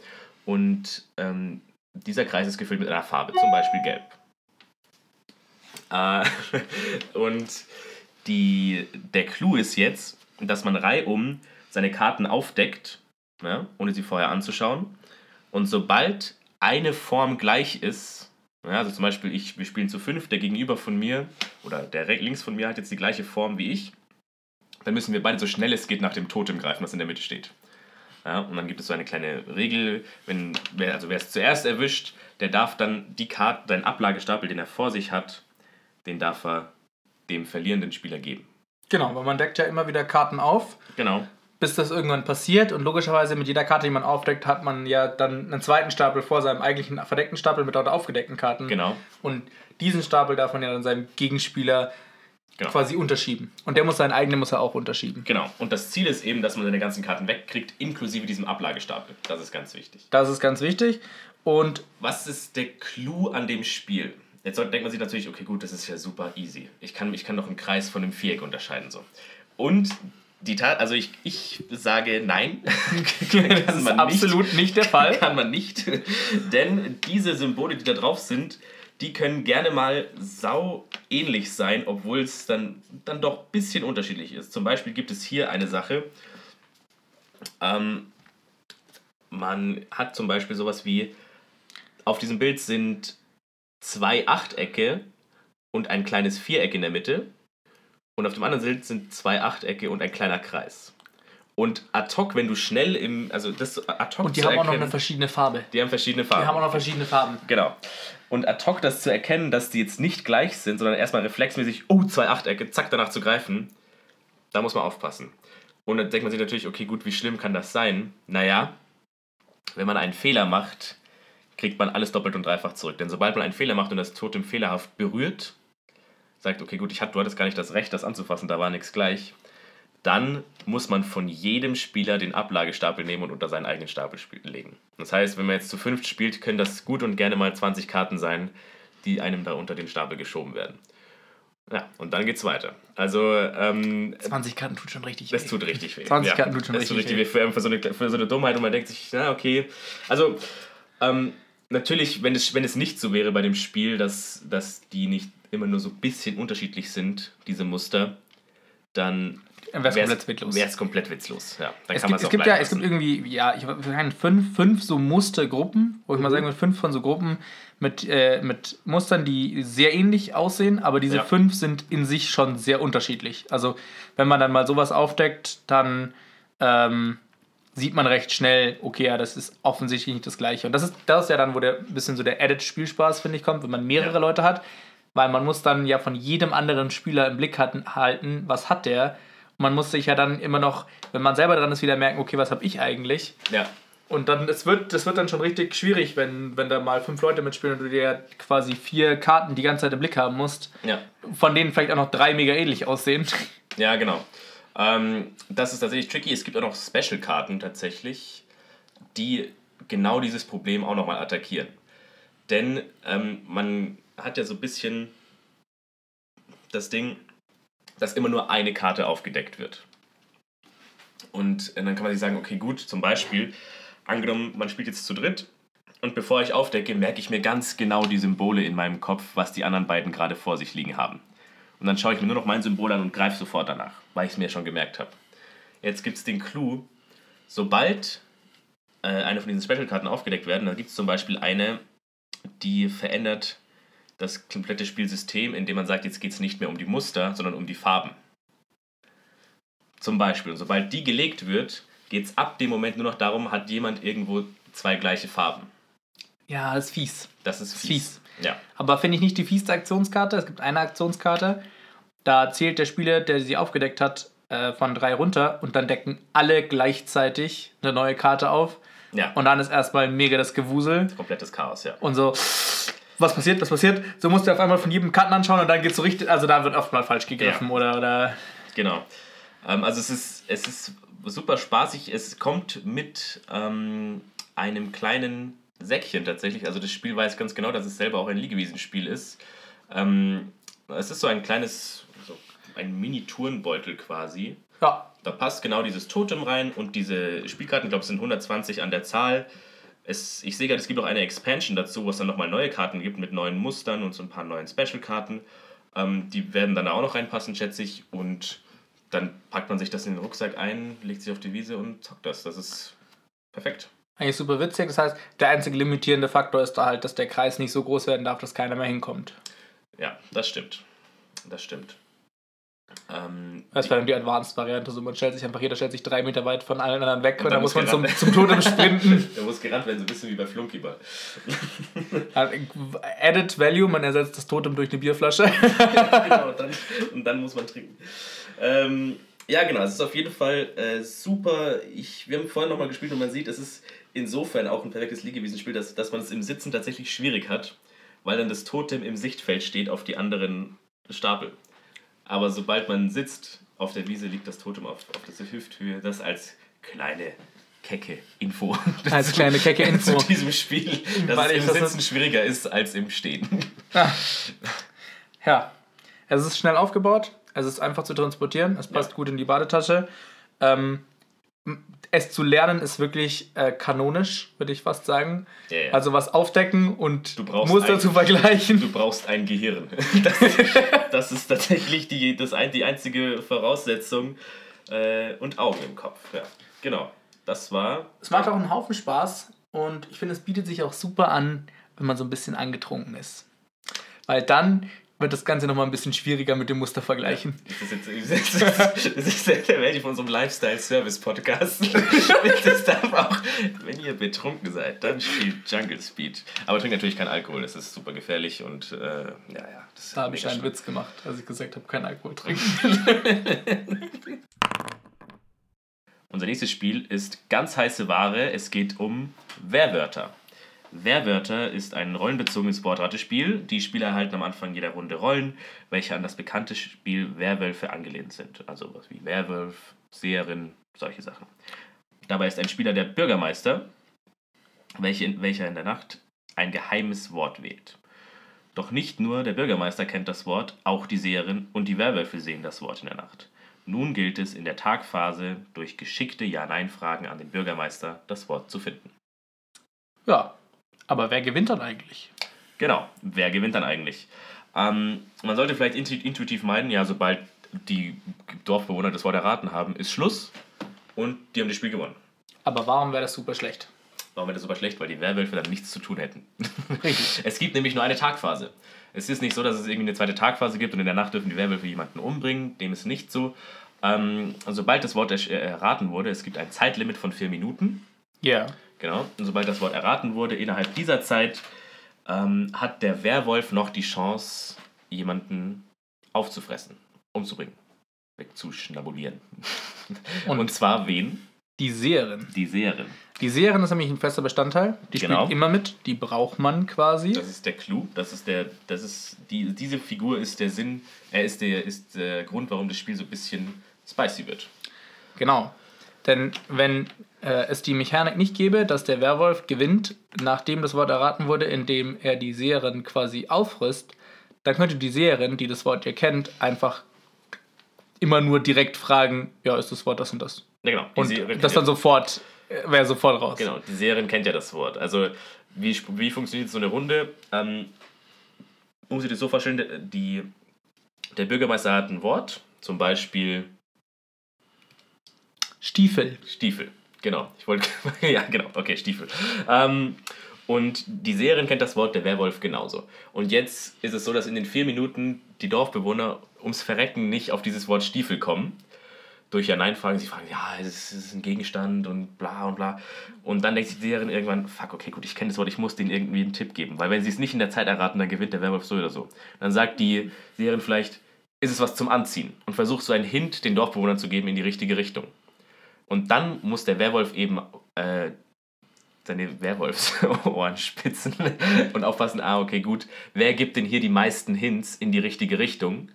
S2: Und ähm, dieser Kreis ist gefüllt mit einer Farbe, zum Beispiel gelb. Äh, [LAUGHS] und die, der Clou ist jetzt, dass man reihum seine Karten aufdeckt, ne, ohne sie vorher anzuschauen. Und sobald eine Form gleich ist, ja, also zum Beispiel ich, wir spielen zu fünf, der Gegenüber von mir oder der links von mir hat jetzt die gleiche Form wie ich, dann müssen wir beide so schnell es geht nach dem Totem greifen, was in der Mitte steht. Ja, und dann gibt es so eine kleine Regel, wenn, wer, also wer es zuerst erwischt, der darf dann die Karte, seinen Ablagestapel, den er vor sich hat, den darf er dem verlierenden Spieler geben.
S1: Genau, weil man deckt ja immer wieder Karten auf,
S2: Genau.
S1: Bis das irgendwann passiert. Und logischerweise mit jeder Karte, die man aufdeckt, hat man ja dann einen zweiten Stapel vor seinem eigentlichen verdeckten Stapel mit dort aufgedeckten Karten.
S2: Genau.
S1: Und diesen Stapel darf man ja dann seinem Gegenspieler
S2: Genau.
S1: quasi unterschieben. Und der muss seinen eigenen muss er auch unterschieben.
S2: Genau. Und das Ziel ist eben, dass man seine ganzen Karten wegkriegt, inklusive diesem Ablagestapel. Das ist ganz wichtig.
S1: Das ist ganz wichtig. Und
S2: Was ist der Clou an dem Spiel? Jetzt denkt man sich natürlich, okay, gut, das ist ja super easy. Ich kann, ich kann doch einen Kreis von einem Viereck unterscheiden. So. Und die Tat, also ich, ich sage nein. [LAUGHS]
S1: das ist absolut nicht der Fall.
S2: Kann man nicht. Denn diese Symbole, die da drauf sind, die können gerne mal sau ähnlich sein, obwohl es dann, dann doch ein bisschen unterschiedlich ist. Zum Beispiel gibt es hier eine Sache. Ähm, man hat zum Beispiel sowas wie, auf diesem Bild sind zwei Achtecke und ein kleines Viereck in der Mitte. Und auf dem anderen Bild sind zwei Achtecke und ein kleiner Kreis. Und ad hoc, wenn du schnell im, also das ad hoc
S1: Und die haben auch noch
S2: erkennen-
S1: eine verschiedene Farbe.
S2: die haben verschiedene
S1: Die
S2: Farben.
S1: haben auch noch verschiedene Farben.
S2: Genau. Und ad hoc das zu erkennen, dass die jetzt nicht gleich sind, sondern erstmal reflexmäßig, oh, zwei Achtecke, zack, danach zu greifen, da muss man aufpassen. Und dann denkt man sich natürlich, okay, gut, wie schlimm kann das sein? Naja, wenn man einen Fehler macht, kriegt man alles doppelt und dreifach zurück. Denn sobald man einen Fehler macht und das Totem fehlerhaft berührt, sagt, okay, gut, ich hatte, du hattest gar nicht das Recht, das anzufassen, da war nichts gleich, dann muss man von jedem Spieler den Ablagestapel nehmen und unter seinen eigenen Stapel legen. Das heißt, wenn man jetzt zu fünft spielt, können das gut und gerne mal 20 Karten sein, die einem da unter den Stapel geschoben werden. Ja, und dann geht's weiter. Also, ähm,
S1: 20 Karten tut schon richtig
S2: das
S1: weh.
S2: tut richtig weh.
S1: 20 Karten tut schon
S2: das tut
S1: richtig
S2: richtig weh. Für, für, so eine, für so eine Dummheit und man denkt sich, na okay. Also, ähm, natürlich, wenn es, wenn es nicht so wäre bei dem Spiel, dass, dass die nicht immer nur so ein bisschen unterschiedlich sind, diese Muster, dann
S1: Dann wär's komplett witzlos.
S2: Wäre es komplett witzlos, ja. Dann
S1: Es
S2: kann
S1: gibt, es gibt ja,
S2: bleiben
S1: es gibt
S2: lassen.
S1: irgendwie, ja, ich weiß fünf, fünf so Mustergruppen, wo ich
S2: Mhm.
S1: mal sagen würde, fünf von so Gruppen mit, äh, mit Mustern, die sehr ähnlich aussehen, aber diese
S2: Ja.
S1: fünf sind in sich schon sehr unterschiedlich. Also, wenn man dann mal sowas aufdeckt, dann ähm, sieht man recht schnell, okay, ja, das ist offensichtlich nicht das Gleiche. Und das ist, das ist ja dann, wo der ein bisschen so der Added-Spielspaß, finde ich, kommt, wenn man mehrere
S2: Ja.
S1: Leute hat, weil man muss dann ja von jedem anderen Spieler im Blick hatten, halten, was hat der. Und man muss sich ja dann immer noch, wenn man selber dran ist, wieder merken, okay, was habe ich eigentlich?
S2: Ja,
S1: Und dann, das wird, das wird dann schon richtig schwierig, wenn, wenn da mal fünf Leute mitspielen und du dir quasi vier Karten die ganze Zeit im Blick haben musst,
S2: ja.
S1: von denen vielleicht auch noch drei mega ähnlich aussehen.
S2: Ja, genau. Ähm, das ist tatsächlich tricky. Es gibt auch noch Special-Karten tatsächlich, die genau dieses Problem auch nochmal attackieren. Denn ähm, man hat ja so ein bisschen das Ding, dass immer nur eine Karte aufgedeckt wird. Und äh, dann kann man sich sagen, okay, gut, zum Beispiel, angenommen, man spielt jetzt zu dritt und bevor ich aufdecke, merke ich mir ganz genau die Symbole in meinem Kopf, was die anderen beiden gerade vor sich liegen haben. Und dann schaue ich mir nur noch mein Symbol an und greife sofort danach, weil ich es mir schon gemerkt habe. Jetzt gibt es den Clou, sobald äh, eine von diesen Special-Karten aufgedeckt werden, dann gibt es zum Beispiel eine, die verändert das komplette Spielsystem, indem man sagt, jetzt geht es nicht mehr um die Muster, sondern um die Farben. Zum Beispiel. Und sobald die gelegt wird, geht es ab dem Moment nur noch darum, hat jemand irgendwo zwei gleiche Farben.
S1: Ja, das ist fies.
S2: Das ist fies.
S1: fies.
S2: Ja.
S1: Aber finde ich nicht die fiesste Aktionskarte. Es gibt eine Aktionskarte, da zählt der Spieler, der sie aufgedeckt hat, äh, von drei runter und dann decken alle gleichzeitig eine neue Karte auf.
S2: Ja.
S1: Und dann ist erstmal mega das Gewusel.
S2: Komplettes Chaos, ja.
S1: Und so, was passiert, was passiert? So musst du auf einmal von jedem Karten anschauen und dann geht's so richtig, also da wird oft mal falsch gegriffen
S2: Ja.
S1: oder, oder
S2: Genau. Ähm, also es ist, es ist super spaßig. Es kommt mit ähm, einem kleinen Säckchen tatsächlich. Also das Spiel weiß ganz genau, dass es selber auch ein Liegewiesenspiel ist. Ähm, es ist so ein kleines, so ein Mini-Turnbeutel quasi.
S1: ja,
S2: Da passt genau dieses Totem rein und diese Spielkarten, ich glaube, es sind 120 an der Zahl. Es, ich sehe gerade, es gibt auch eine Expansion dazu, wo es dann nochmal neue Karten gibt mit neuen Mustern und so ein paar neuen Special-Karten. Ähm, die werden dann auch noch reinpassen, schätze ich. Und dann packt man sich das in den Rucksack ein, legt sich auf die Wiese und zockt das. Das ist perfekt.
S1: Eigentlich super witzig. Das heißt, der einzige limitierende Faktor ist da halt, dass der Kreis nicht so groß werden darf, dass keiner mehr hinkommt.
S2: Ja, das stimmt. Das stimmt. Ähm,
S1: Das wäre dann die Advanced-Variante. So, man stellt sich einfach, jeder stellt sich drei Meter weit von allen anderen weg und,
S2: dann
S1: dann muss man
S2: muss
S1: zum,
S2: gerannt
S1: zum Totem sprinten. [LAUGHS]
S2: da muss gerannt werden, so ein bisschen wie bei Flunkyball. [LAUGHS]
S1: Added Value, man ersetzt das Totem durch eine Bierflasche. [LAUGHS]
S2: genau, und dann, und dann muss man trinken. Ähm, ja, genau, es ist auf jeden Fall äh, super. Ich, wir haben vorhin nochmal gespielt und man sieht, es ist insofern auch ein perfektes Liegewiesenspiel, dass, dass man es im Sitzen tatsächlich schwierig hat, weil dann das Totem im Sichtfeld steht auf die anderen Stapel. Aber sobald man sitzt auf der Wiese, liegt das Totem auf, auf der Hüfthöhe. Das als kleine kecke Info. [LAUGHS]
S1: Als kleine kecke [LAUGHS] Info.
S2: Zu diesem Spiel, dass
S1: Weil
S2: es im
S1: das-
S2: Sitzen schwieriger ist als im Stehen.
S1: Ja, es ist schnell aufgebaut, es ist einfach zu transportieren, es passt
S2: Ja.
S1: gut in die Badetasche. Ähm, es zu lernen ist wirklich äh, kanonisch, würde ich fast sagen.
S2: Ja, ja.
S1: Also was aufdecken und
S2: Du brauchst
S1: Muster
S2: ein-
S1: zu vergleichen.
S2: Du brauchst ein Gehirn. [LAUGHS] [LAUGHS] Das, das ist tatsächlich die, das ein, die einzige Voraussetzung. Äh, und Augen im Kopf. Ja, genau. Das war.
S1: Es macht auch einen Haufen Spaß und ich finde, es bietet sich auch super an, wenn man so ein bisschen angetrunken ist. Weil dann wird das Ganze nochmal ein bisschen schwieriger mit dem Muster vergleichen.
S2: Das ist, jetzt, das ist der Welt von unserem Lifestyle-Service-Podcast. Das darf auch, wenn ihr betrunken seid, dann spielt Jungle Speed. Aber trinkt natürlich keinen Alkohol, das ist super gefährlich und äh, ja, ja.
S1: Da habe ich einen. Witz gemacht, als ich gesagt habe, kein Alkohol trinken.
S2: Unser nächstes Spiel ist ganz heiße Ware. Es geht um Werwörter. Werwörter ist ein rollenbezogenes Wortratespiel. Die Spieler erhalten am Anfang jeder Runde Rollen, welche an das bekannte Spiel Werwölfe angelehnt sind. Also was wie Werwolf, Seherin, solche Sachen. Dabei ist ein Spieler der Bürgermeister, welche, welcher in der Nacht ein geheimes Wort wählt. Doch nicht nur der Bürgermeister kennt das Wort, auch die Seherin und die Werwölfe sehen das Wort in der Nacht. Nun gilt es in der Tagphase durch geschickte Ja-Nein-Fragen an den Bürgermeister das Wort zu finden.
S1: Ja, aber wer gewinnt dann eigentlich?
S2: Genau, wer gewinnt dann eigentlich? Ähm, man sollte vielleicht intu- intuitiv meinen, ja, sobald die Dorfbewohner das Wort erraten haben, ist Schluss und die haben das Spiel gewonnen.
S1: Aber warum wäre das super schlecht?
S2: Warum wäre das super schlecht? Weil die Werwölfe dann nichts zu tun hätten.
S1: Richtig. [LAUGHS] [LAUGHS]
S2: Es gibt nämlich nur eine Tagphase. Es ist nicht so, dass es irgendwie eine zweite Tagphase gibt und in der Nacht dürfen die Werwölfe jemanden umbringen. Dem ist nicht so. Ähm, sobald das Wort erraten wurde, es gibt ein Zeitlimit von vier Minuten.
S1: Ja.
S2: Genau. Und sobald das Wort erraten wurde, innerhalb dieser Zeit ähm, hat der Werwolf noch die Chance, jemanden aufzufressen, umzubringen, wegzuschnabulieren. Und,
S1: Und-
S2: zwar wen?
S1: Die Seherin.
S2: Die Seherin.
S1: Die Seherin ist nämlich ein fester Bestandteil. Die
S2: Genau.
S1: spielt immer mit. Die braucht man quasi.
S2: Das ist der Clou. Das ist der, das ist die, diese Figur ist der Sinn. Er ist der, ist der Grund, warum das Spiel so ein bisschen spicy wird.
S1: Genau. Denn wenn äh, es die Mechanik nicht gäbe, dass der Werwolf gewinnt, nachdem das Wort erraten wurde, indem er die Seherin quasi auffrisst, dann könnte die Seherin, die das Wort ja kennt, einfach immer nur direkt fragen, ja, ist das Wort das und das?
S2: Ja, genau. Die
S1: Und
S2: Seherin
S1: das dann sofort, äh, wäre sofort raus.
S2: Genau, die Seherin kennt ja das Wort. Also, wie, wie funktioniert so eine Runde? Ähm, muss ich dir so vorstellen, die, der Bürgermeister hat ein Wort, zum Beispiel
S1: Stiefel.
S2: Stiefel. Genau, ich wollte. [LAUGHS] ja, genau, okay, Stiefel. Ähm, und die Seherin kennt das Wort, der Werwolf genauso. Und jetzt ist es so, dass in den vier Minuten die Dorfbewohner ums Verrecken nicht auf dieses Wort Stiefel kommen. Durch Ja-Nein-Fragen. Sie fragen, ja, es ist, ein Gegenstand und bla und bla. Und dann denkt sich die Seherin irgendwann, fuck, okay, gut, ich kenne das Wort, ich muss denen irgendwie einen Tipp geben. Weil wenn sie es nicht in der Zeit erraten, dann gewinnt der Werwolf so oder so. Dann sagt die Seherin vielleicht, ist es was zum Anziehen? Und versucht so einen Hint den Dorfbewohnern zu geben in die richtige Richtung. Und dann muss der Werwolf eben äh, deine Werwolfsohren [LAUGHS] spitzen [LAUGHS] und aufpassen, ah, okay, gut, wer gibt denn hier die meisten Hints in die richtige Richtung?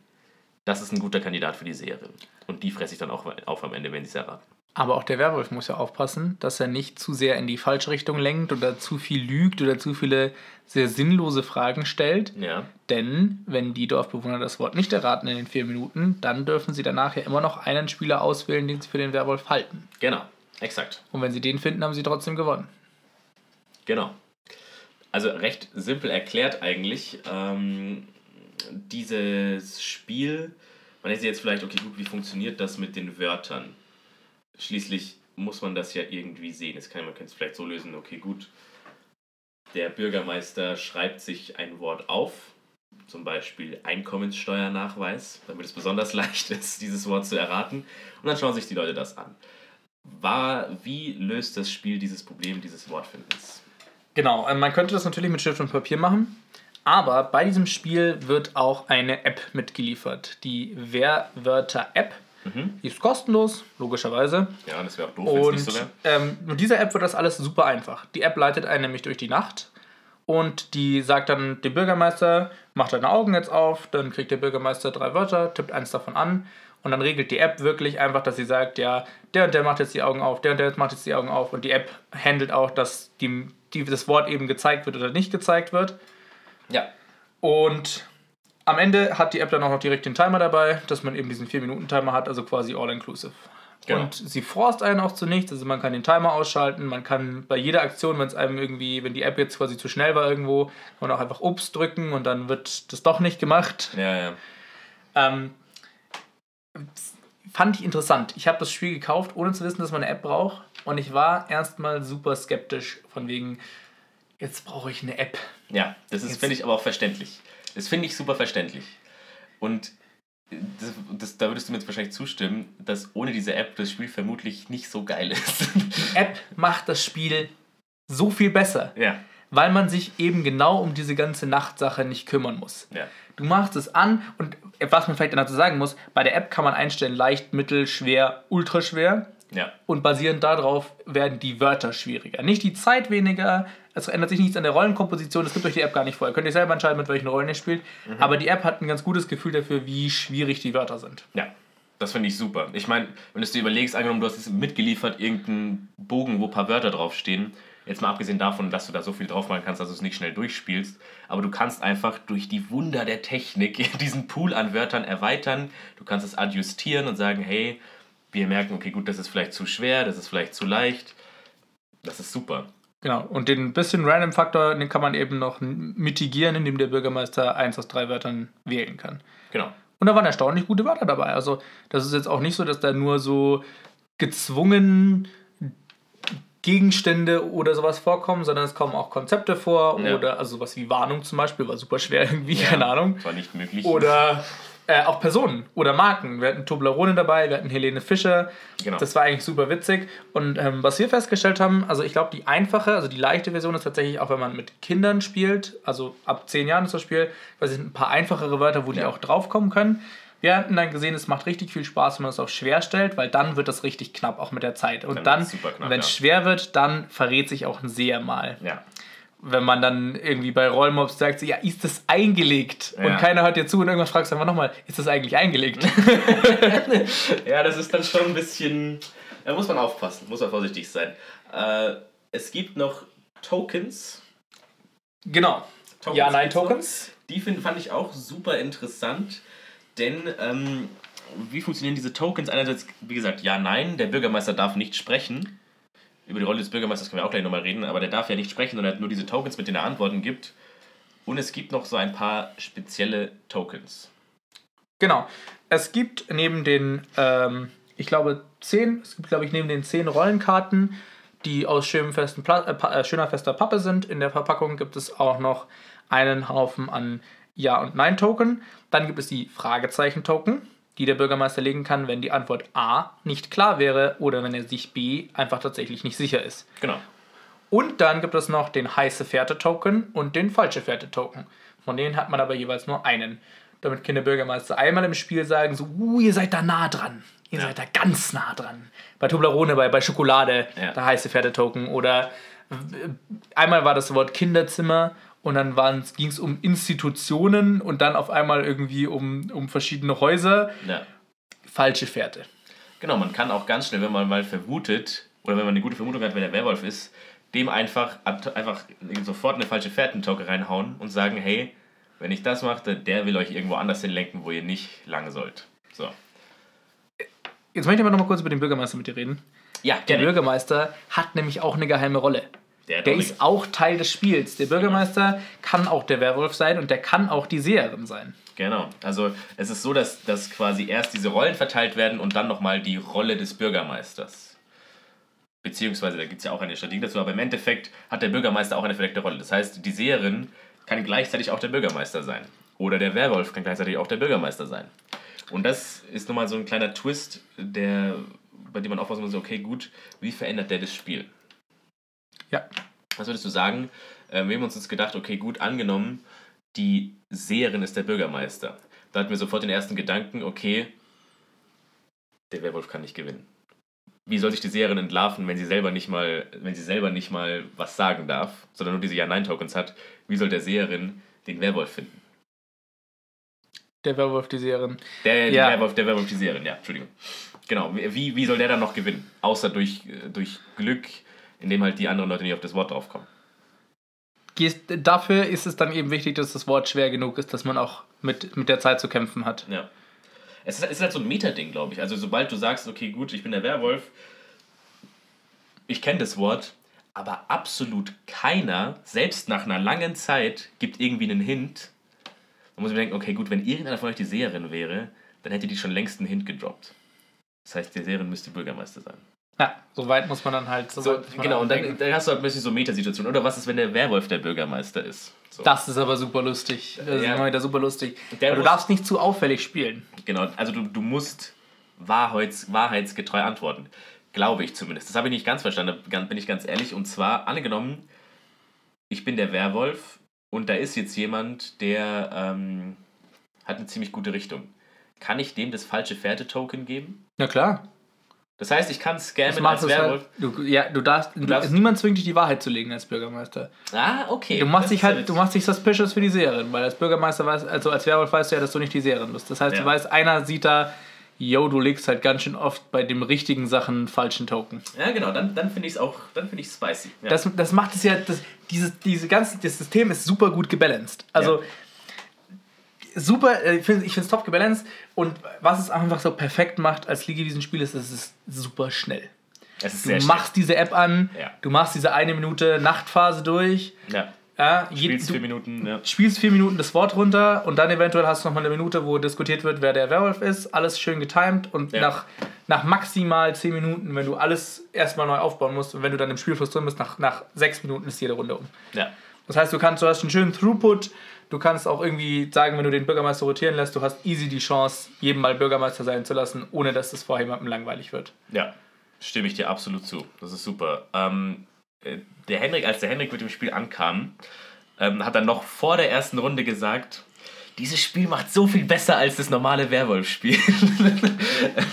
S2: Das ist ein guter Kandidat für die Serie. Und die fresse ich dann auch auf am Ende, wenn sie es erraten.
S1: Aber auch der Werwolf muss ja aufpassen, dass er nicht zu sehr in die falsche Richtung lenkt oder zu viel lügt oder zu viele sehr sinnlose Fragen stellt.
S2: Ja.
S1: Denn wenn die Dorfbewohner das Wort nicht erraten in den vier Minuten, dann dürfen sie danach ja immer noch einen Spieler auswählen, den sie für den Werwolf halten.
S2: Genau, exakt.
S1: Und wenn sie den finden, haben sie trotzdem gewonnen.
S2: Genau. Also recht simpel erklärt eigentlich. Ähm, dieses Spiel, man denkt sich jetzt vielleicht, okay, gut, wie funktioniert das mit den Wörtern? Schließlich muss man das ja irgendwie sehen. Es kann, man kann es vielleicht so lösen, okay, gut, der Bürgermeister schreibt sich ein Wort auf, zum Beispiel Einkommenssteuernachweis, damit es besonders [LAUGHS] leicht ist, dieses Wort zu erraten. Und dann schauen sich die Leute das an. War, wie löst das Spiel dieses Problem dieses Wortfindens?
S1: Genau, äh, man könnte das natürlich mit Stift und Papier machen, aber bei diesem Spiel wird auch eine App mitgeliefert. Die Wehrwörter-App.
S2: Mhm.
S1: Die ist kostenlos, logischerweise.
S2: Ja, das wäre auch doof, wenn es
S1: Und
S2: nicht so wäre.
S1: ähm, mit dieser App wird das alles super einfach. Die App leitet einen nämlich durch die Nacht und die sagt dann dem Bürgermeister, mach deine Augen jetzt auf, dann kriegt der Bürgermeister drei Wörter, tippt eins davon an und dann regelt die App wirklich einfach, dass sie sagt, ja, der und der macht jetzt die Augen auf, der und der macht jetzt die Augen auf und die App handelt auch, dass die, die, das Wort eben gezeigt wird oder nicht gezeigt wird.
S2: Ja.
S1: Und am Ende hat die App dann auch noch direkt den Timer dabei, dass man eben diesen 4-Minuten-Timer hat, also quasi all-inclusive.
S2: Genau.
S1: Und sie forst einen auch zu nichts, also man kann den Timer ausschalten, man kann bei jeder Aktion, wenn es einem irgendwie, wenn die App jetzt quasi zu schnell war irgendwo, kann man auch einfach Ups drücken und dann wird das doch nicht gemacht.
S2: Ja, ja.
S1: Ähm, fand ich interessant. Ich habe das Spiel gekauft, ohne zu wissen, dass man eine App braucht. Und ich war erstmal super skeptisch, von wegen, jetzt brauche ich eine App.
S2: Ja, das ist, finde ich, aber auch verständlich. Das finde ich super verständlich. Und das, das, da würdest du mir jetzt wahrscheinlich zustimmen, dass ohne diese App das Spiel vermutlich nicht so geil ist.
S1: Die App macht das Spiel so viel besser,
S2: ja,
S1: weil man sich eben genau um diese ganze Nachtsache nicht kümmern muss.
S2: ja.
S1: Du machst es an und was man vielleicht dazu sagen muss, bei der App kann man einstellen leicht, mittel, schwer, ultra schwer
S2: Ja,
S1: und basierend darauf werden die Wörter schwieriger. Nicht die Zeit weniger, es ändert sich nichts an der Rollenkomposition, das gibt euch die App gar nicht vorher. Könnt ihr selber entscheiden, mit welchen Rollen ihr spielt, aber die App hat ein ganz gutes Gefühl dafür, wie schwierig die Wörter sind.
S2: ja. Das finde ich super. Ich meine, wenn du es dir überlegst, angenommen, du hast jetzt mitgeliefert, irgendeinen Bogen, wo ein paar Wörter draufstehen, jetzt mal abgesehen davon, dass du da so viel draufmalen kannst, dass du es nicht schnell durchspielst, aber du kannst einfach durch die Wunder der Technik [LAUGHS] diesen Pool an Wörtern erweitern. Du kannst es adjustieren und sagen, hey, wir merken, okay, gut, das ist vielleicht zu schwer, das ist vielleicht zu leicht. Das ist super.
S1: Genau, und den bisschen Random-Faktor, den kann man eben noch mitigieren, indem der Bürgermeister eins aus drei Wörtern wählen kann.
S2: Genau.
S1: Und da waren erstaunlich gute Wörter dabei. Also, das ist jetzt auch nicht so, dass da nur so gezwungen Gegenstände oder sowas vorkommen, sondern es kommen auch Konzepte vor
S2: Ja.
S1: oder also sowas wie Warnung zum Beispiel, war super schwer irgendwie, keine Ahnung.
S2: War nicht möglich.
S1: Oder äh, auch Personen oder Marken. Wir hatten Toblerone dabei, wir hatten Helene Fischer.
S2: Genau.
S1: Das war eigentlich super witzig. Und ähm, was wir festgestellt haben, also ich glaube, die einfache, also die leichte Version ist tatsächlich auch, wenn man mit Kindern spielt, also ab zehn Jahren ist das Spiel, weil es sind ein paar einfachere Wörter, wo die
S2: Ja.
S1: auch draufkommen können. Wir hatten dann gesehen, es macht richtig viel Spaß, wenn man es auf schwer stellt, weil dann wird das richtig knapp, auch mit der Zeit. Und
S2: Dann
S1: dann, wenn es
S2: ja.
S1: schwer wird, dann verrät sich auch ein Seher mal
S2: ja.
S1: Wenn man dann irgendwie bei Rollmobs sagt, ja, ist das eingelegt? Und
S2: Ja.
S1: keiner hört dir zu und irgendwann fragst du einfach nochmal, ist das eigentlich eingelegt? [LAUGHS]
S2: Ja, das ist dann schon ein bisschen. Da muss man aufpassen, muss man vorsichtig sein. Äh, es gibt noch Tokens.
S1: genau.
S2: Tokens
S1: Ja, nein. Tokens.
S2: Die find, fand ich auch super interessant, denn ähm, wie funktionieren diese Tokens? Einerseits, wie gesagt, ja, nein, der Bürgermeister darf nicht sprechen. Über die Rolle des Bürgermeisters können wir auch gleich nochmal reden, aber der darf ja nicht sprechen, sondern er hat nur diese Tokens, mit denen er Antworten gibt. Und es gibt noch so ein paar spezielle Tokens.
S1: Genau. Es gibt neben den, ähm, ich glaube, zehn, es gibt, glaube ich, neben den zehn Rollenkarten, die aus schönem festen Pla äh, äh, schöner fester Pappe sind, in der Verpackung gibt es auch noch einen Haufen an Ja- und Nein-Token. Dann gibt es die Fragezeichen-Token, die der Bürgermeister legen kann, wenn die Antwort A nicht klar wäre oder wenn er sich B einfach tatsächlich nicht sicher ist.
S2: Genau.
S1: Und dann gibt es noch den heiße Fährte-Token und den falsche Fährte-Token. Von denen hat man aber jeweils nur einen. Damit kann der Bürgermeister einmal im Spiel sagen, so, uh, ihr seid da nah dran. Ihr
S2: Ja.
S1: seid da ganz nah dran. Bei Toblerone, bei, bei Schokolade,
S2: Ja.
S1: der heiße Pferdetoken. Oder Einmal war das Wort Kinderzimmer und dann ging es um Institutionen und dann auf einmal irgendwie um, um verschiedene Häuser.
S2: Ja.
S1: Falsche Fährte.
S2: Genau, man kann auch ganz schnell, wenn man mal vermutet, oder wenn man eine gute Vermutung hat, wer der Werwolf ist, dem einfach, einfach sofort eine falsche Fährtentauke reinhauen und sagen, hey, wenn ich das mache, der will euch irgendwo anders hinlenken, wo ihr nicht lange sollt. So.
S1: Jetzt möchte ich aber noch mal kurz über den Bürgermeister mit dir reden.
S2: Ja,
S1: Der Bürgermeister hat nämlich auch eine geheime Rolle.
S2: Der,
S1: Der ist auch Teil des Spiels. Der Bürgermeister kann auch der Werwolf sein und der kann auch die Seherin sein.
S2: Genau. Also es ist so, dass, dass quasi erst diese Rollen verteilt werden und dann nochmal die Rolle des Bürgermeisters. Beziehungsweise, da gibt es ja auch eine Strategie dazu, aber im Endeffekt hat der Bürgermeister auch eine verdeckte Rolle. Das heißt, die Seherin kann gleichzeitig auch der Bürgermeister sein. Oder der Werwolf kann gleichzeitig auch der Bürgermeister sein. Und das ist nochmal so ein kleiner Twist, der, bei dem man aufpassen muss, okay, gut, wie verändert der das Spiel?
S1: Ja.
S2: Was würdest du sagen? Äh, wir haben uns jetzt gedacht, okay, gut, angenommen, die Seherin ist der Bürgermeister. Da hatten wir sofort den ersten Gedanken, okay, der Werwolf kann nicht gewinnen. Wie soll sich die Seherin entlarven, wenn sie selber nicht mal, wenn sie selber nicht mal was sagen darf, sondern nur diese Ja-Nein-Tokens hat? Wie soll der Seherin den Werwolf finden?
S1: Der Werwolf, die Seherin.
S2: Der,
S1: Ja.
S2: der, Werwolf, der Werwolf, die Seherin, ja, Entschuldigung. Genau, wie, wie soll der dann noch gewinnen? Außer durch, durch Glück, indem halt die anderen Leute nicht auf das Wort draufkommen.
S1: Dafür ist es dann eben wichtig, dass das Wort schwer genug ist, dass man auch mit, mit der Zeit zu kämpfen hat.
S2: Ja. Es ist, ist halt so ein Meta-Ding, glaube ich. Also sobald du sagst, okay, gut, ich bin der Werwolf, ich kenne das Wort, aber absolut keiner, selbst nach einer langen Zeit, gibt irgendwie einen Hint. Man muss mir denken, okay, gut, wenn irgendeiner von euch die Seherin wäre, dann hätte die schon längst einen Hint gedroppt. Das heißt, die Seherin müsste Bürgermeister sein.
S1: Ja, so weit muss man dann halt. So
S2: So, genau, und dann, dann hast du halt ein bisschen so Metasituation. Oder was ist, wenn der Werwolf der Bürgermeister ist? So.
S1: Das ist aber super lustig. Das ist
S2: Ja.
S1: immer wieder super lustig. Du darfst nicht zu auffällig spielen.
S2: Genau, also du, du musst wahrheits, wahrheitsgetreu antworten. Glaube ich zumindest. Das habe ich nicht ganz verstanden, ganz- bin ich ganz ehrlich. Und zwar, angenommen, ich bin der Werwolf und da ist jetzt jemand, der ähm, hat eine ziemlich gute Richtung. Kann ich dem das falsche Fährte-Token geben?
S1: Na klar.
S2: Das heißt, ich kann scammen als
S1: es
S2: Werwolf.
S1: halt, du, ja, du darfst, du
S2: darfst-
S1: niemand zwingt dich die Wahrheit zu legen als Bürgermeister.
S2: Ah, okay.
S1: Du machst
S2: Das
S1: dich
S2: ja
S1: halt, du machst dich suspicious für die Seherin, weil als Bürgermeister weißt, also als Werwolf weißt du ja, dass du nicht die Seherin bist. Das heißt,
S2: Ja.
S1: du weißt, einer sieht da, yo, du legst halt ganz schön oft bei dem richtigen Sachen falschen Token.
S2: Ja, genau, dann, dann finde ich es auch, dann finde ich spicy. Ja.
S1: Das, das macht es ja, das, dieses, diese ganze, das System ist super gut gebalanced. Also super, äh, ich finde es top gebalanced und was es einfach so perfekt macht als Liga-Wiesenspiel ist, es ist super schnell.
S2: es ist
S1: Du machst diese App an,
S2: Ja.
S1: du machst diese eine Minute Nachtphase durch,
S2: schnell. Ja.
S1: ja,
S2: Spielst vier Minuten, ja.
S1: spielst vier Minuten das Wort runter und dann eventuell hast du noch mal eine Minute, wo diskutiert wird, wer der Werwolf ist. Alles schön getimed und
S2: Ja.
S1: nach, nach maximal zehn Minuten, wenn du alles erstmal neu aufbauen musst und wenn du dann im Spielfluss drin bist, nach, nach sechs Minuten ist jede Runde um.
S2: ja.
S1: Das heißt, du kannst, du hast einen schönen Throughput. Du kannst auch irgendwie sagen, wenn du den Bürgermeister rotieren lässt, du hast easy die Chance, jedem mal Bürgermeister sein zu lassen, ohne dass es vor jemandem langweilig wird.
S2: Ja, stimme ich dir absolut zu. Das ist super. Ähm, äh, der Henrik, als der Henrik mit dem Spiel ankam, ähm, hat er noch vor der ersten Runde gesagt, dieses Spiel macht so viel besser als das normale Werwolf-Spiel.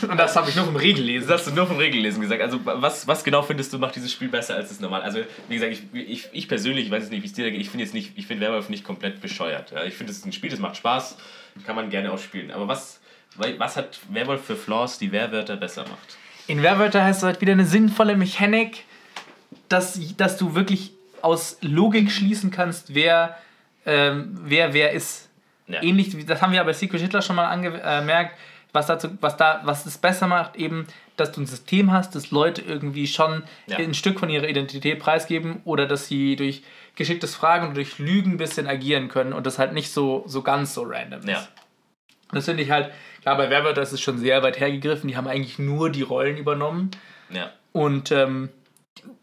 S1: Und das habe ich nur vom Regellesen.
S2: Das hast du nur vom Regellesen gesagt. Also was, was genau findest du macht dieses Spiel besser als das normale? Also wie gesagt, ich, ich, ich persönlich, ich weiß jetzt nicht, wie es dir geht, ich finde jetzt nicht, ich finde Werwolf nicht komplett bescheuert. Ja, ich finde es ist ein Spiel, das macht Spaß, kann man gerne auch spielen. Aber was, was hat Werwolf für Flaws, die Werwörter besser macht?
S1: In Werwörter heißt es halt wieder eine sinnvolle Mechanik, dass, dass du wirklich aus Logik schließen kannst, wer ähm, wer, wer ist.
S2: Ja.
S1: Ähnlich, wie- das haben wir ja bei Secret Hitler schon mal angemerkt, was, dazu, was, da, was es besser macht, eben, dass du ein System hast, dass Leute irgendwie schon
S2: Ja.
S1: ein Stück von ihrer Identität preisgeben oder dass sie durch geschicktes Fragen und durch Lügen ein bisschen agieren können und das halt nicht so, so ganz so random ist.
S2: Ja.
S1: Das finde ich halt, klar, bei Werwörter ist es schon sehr weit hergegriffen, die haben eigentlich nur die Rollen übernommen
S2: Ja.
S1: und ähm,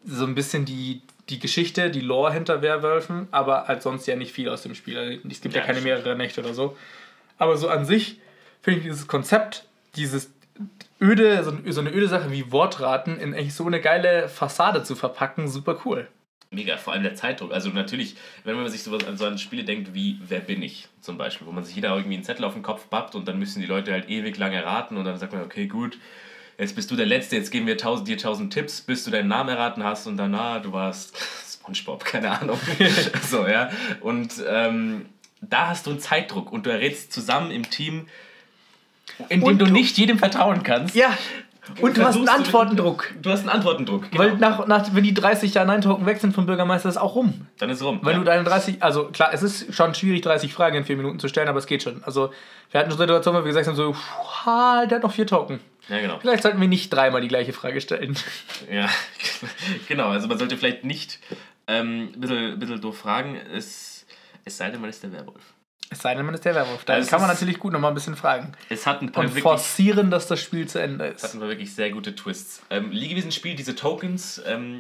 S1: so ein bisschen die, die Geschichte, die Lore hinter Werwölfen, aber halt sonst ja nicht viel aus dem Spiel. Es gibt ja,
S2: Ja,
S1: keine mehrere Nächte oder so. Aber so an sich finde ich dieses Konzept, dieses öde, so, eine öde Sache wie Wortraten in echt so eine geile Fassade zu verpacken, super cool.
S2: Mega, vor allem der Zeitdruck. Also natürlich, wenn man sich sowas an so an Spiele denkt wie Wer bin ich zum Beispiel, wo man sich jeder irgendwie einen Zettel auf den Kopf pappt und dann müssen die Leute halt ewig lange raten und dann sagt man, okay, gut, jetzt bist du der Letzte, jetzt geben wir tausend, dir tausend Tipps, bis du deinen Namen erraten hast und danach, du warst [LAUGHS] Spongebob, keine Ahnung. [LAUGHS] so, ja. Und ähm, da hast du einen Zeitdruck und du errätst zusammen im Team, in dem
S1: Und
S2: du,
S1: du-
S2: nicht jedem vertrauen kannst.
S1: Ja. Und du hast einen Antwortendruck.
S2: Du hast einen Antwortendruck. Genau.
S1: Weil nach, nach, wenn die 30 Ja-Nein-Token weg sind vom Bürgermeister, ist auch rum.
S2: Dann ist rum.
S1: Wenn
S2: ja.
S1: du deine 30, also klar, es ist schon schwierig, 30 Fragen in 4 Minuten zu stellen, aber es geht schon. Also, wir hatten schon Situationen, wo wir gesagt haben, so, ha, der hat noch vier Token.
S2: Ja, genau.
S1: Vielleicht sollten wir nicht dreimal die gleiche Frage stellen.
S2: Ja, [LAUGHS] genau. Also man sollte vielleicht nicht ähm, ein bisschen, bisschen doof fragen, es, es sei denn, man ist der Werwolf.
S1: Es sei denn, man ist der Werwolf. Dann
S2: Also es
S1: kann man natürlich gut nochmal ein bisschen fragen.
S2: Es hat ein paar
S1: Und
S2: wirklich,
S1: forcieren, dass das Spiel zu Ende
S2: es
S1: ist.
S2: ein paar wirklich sehr gute Twists. Ähm, Liegewesen-Spiel, diese Tokens, ähm,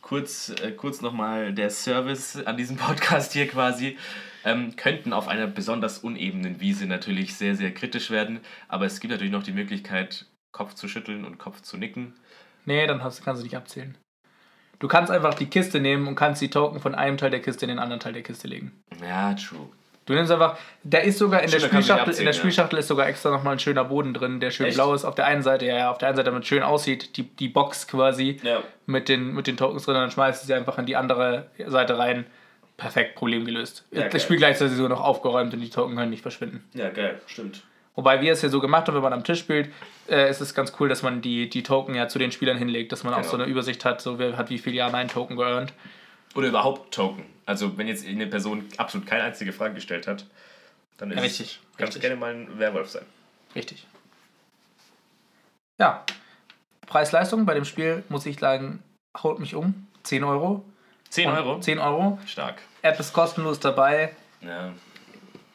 S2: kurz, äh, kurz nochmal der Service an diesem [LAUGHS] Podcast hier quasi, ähm, könnten auf einer besonders unebenen Wiese natürlich sehr, sehr kritisch werden. Aber es gibt natürlich noch die Möglichkeit, Kopf zu schütteln und Kopf zu nicken.
S1: Nee, dann hast, kannst du nicht abzählen. Du kannst einfach die Kiste nehmen und kannst die Token von einem Teil der Kiste in den anderen Teil der Kiste legen.
S2: Ja, true.
S1: Du nimmst einfach, der ist sogar in der
S2: da du nicht
S1: Spielschachtel, in der
S2: abziehen, ja.
S1: Spielschachtel ist sogar extra nochmal ein schöner Boden drin, der schön
S2: Echt?
S1: blau ist. Auf der einen Seite, ja, ja, auf der einen Seite, damit es schön aussieht, die, die Box quasi
S2: Ja.
S1: mit den, mit den Tokens drin, dann schmeißt du sie einfach an die andere Seite rein. Perfekt, Problem gelöst.
S2: Ja, geil.
S1: das Spiel gleichzeitig sogar noch aufgeräumt und die Token können nicht verschwinden.
S2: Ja, geil, stimmt.
S1: Wobei wir es ja so gemacht haben, wenn man am Tisch spielt, äh, ist es ganz cool, dass man die, die Token ja zu den Spielern hinlegt, dass man auch
S2: Genau.
S1: so eine Übersicht hat, so wer hat wie viel Ja-Nein-Token geearnt.
S2: Oder überhaupt Token. Also wenn jetzt eine Person absolut keine einzige Frage gestellt hat, dann ist
S1: Richtig,
S2: es, kann es gerne mal ein Werwolf sein.
S1: Richtig. Ja. Preis-Leistung bei dem Spiel, muss ich sagen, haut mich um. 10 Euro.
S2: 10
S1: Und
S2: Euro?
S1: 10 Euro.
S2: Stark.
S1: App ist kostenlos dabei.
S2: Ja.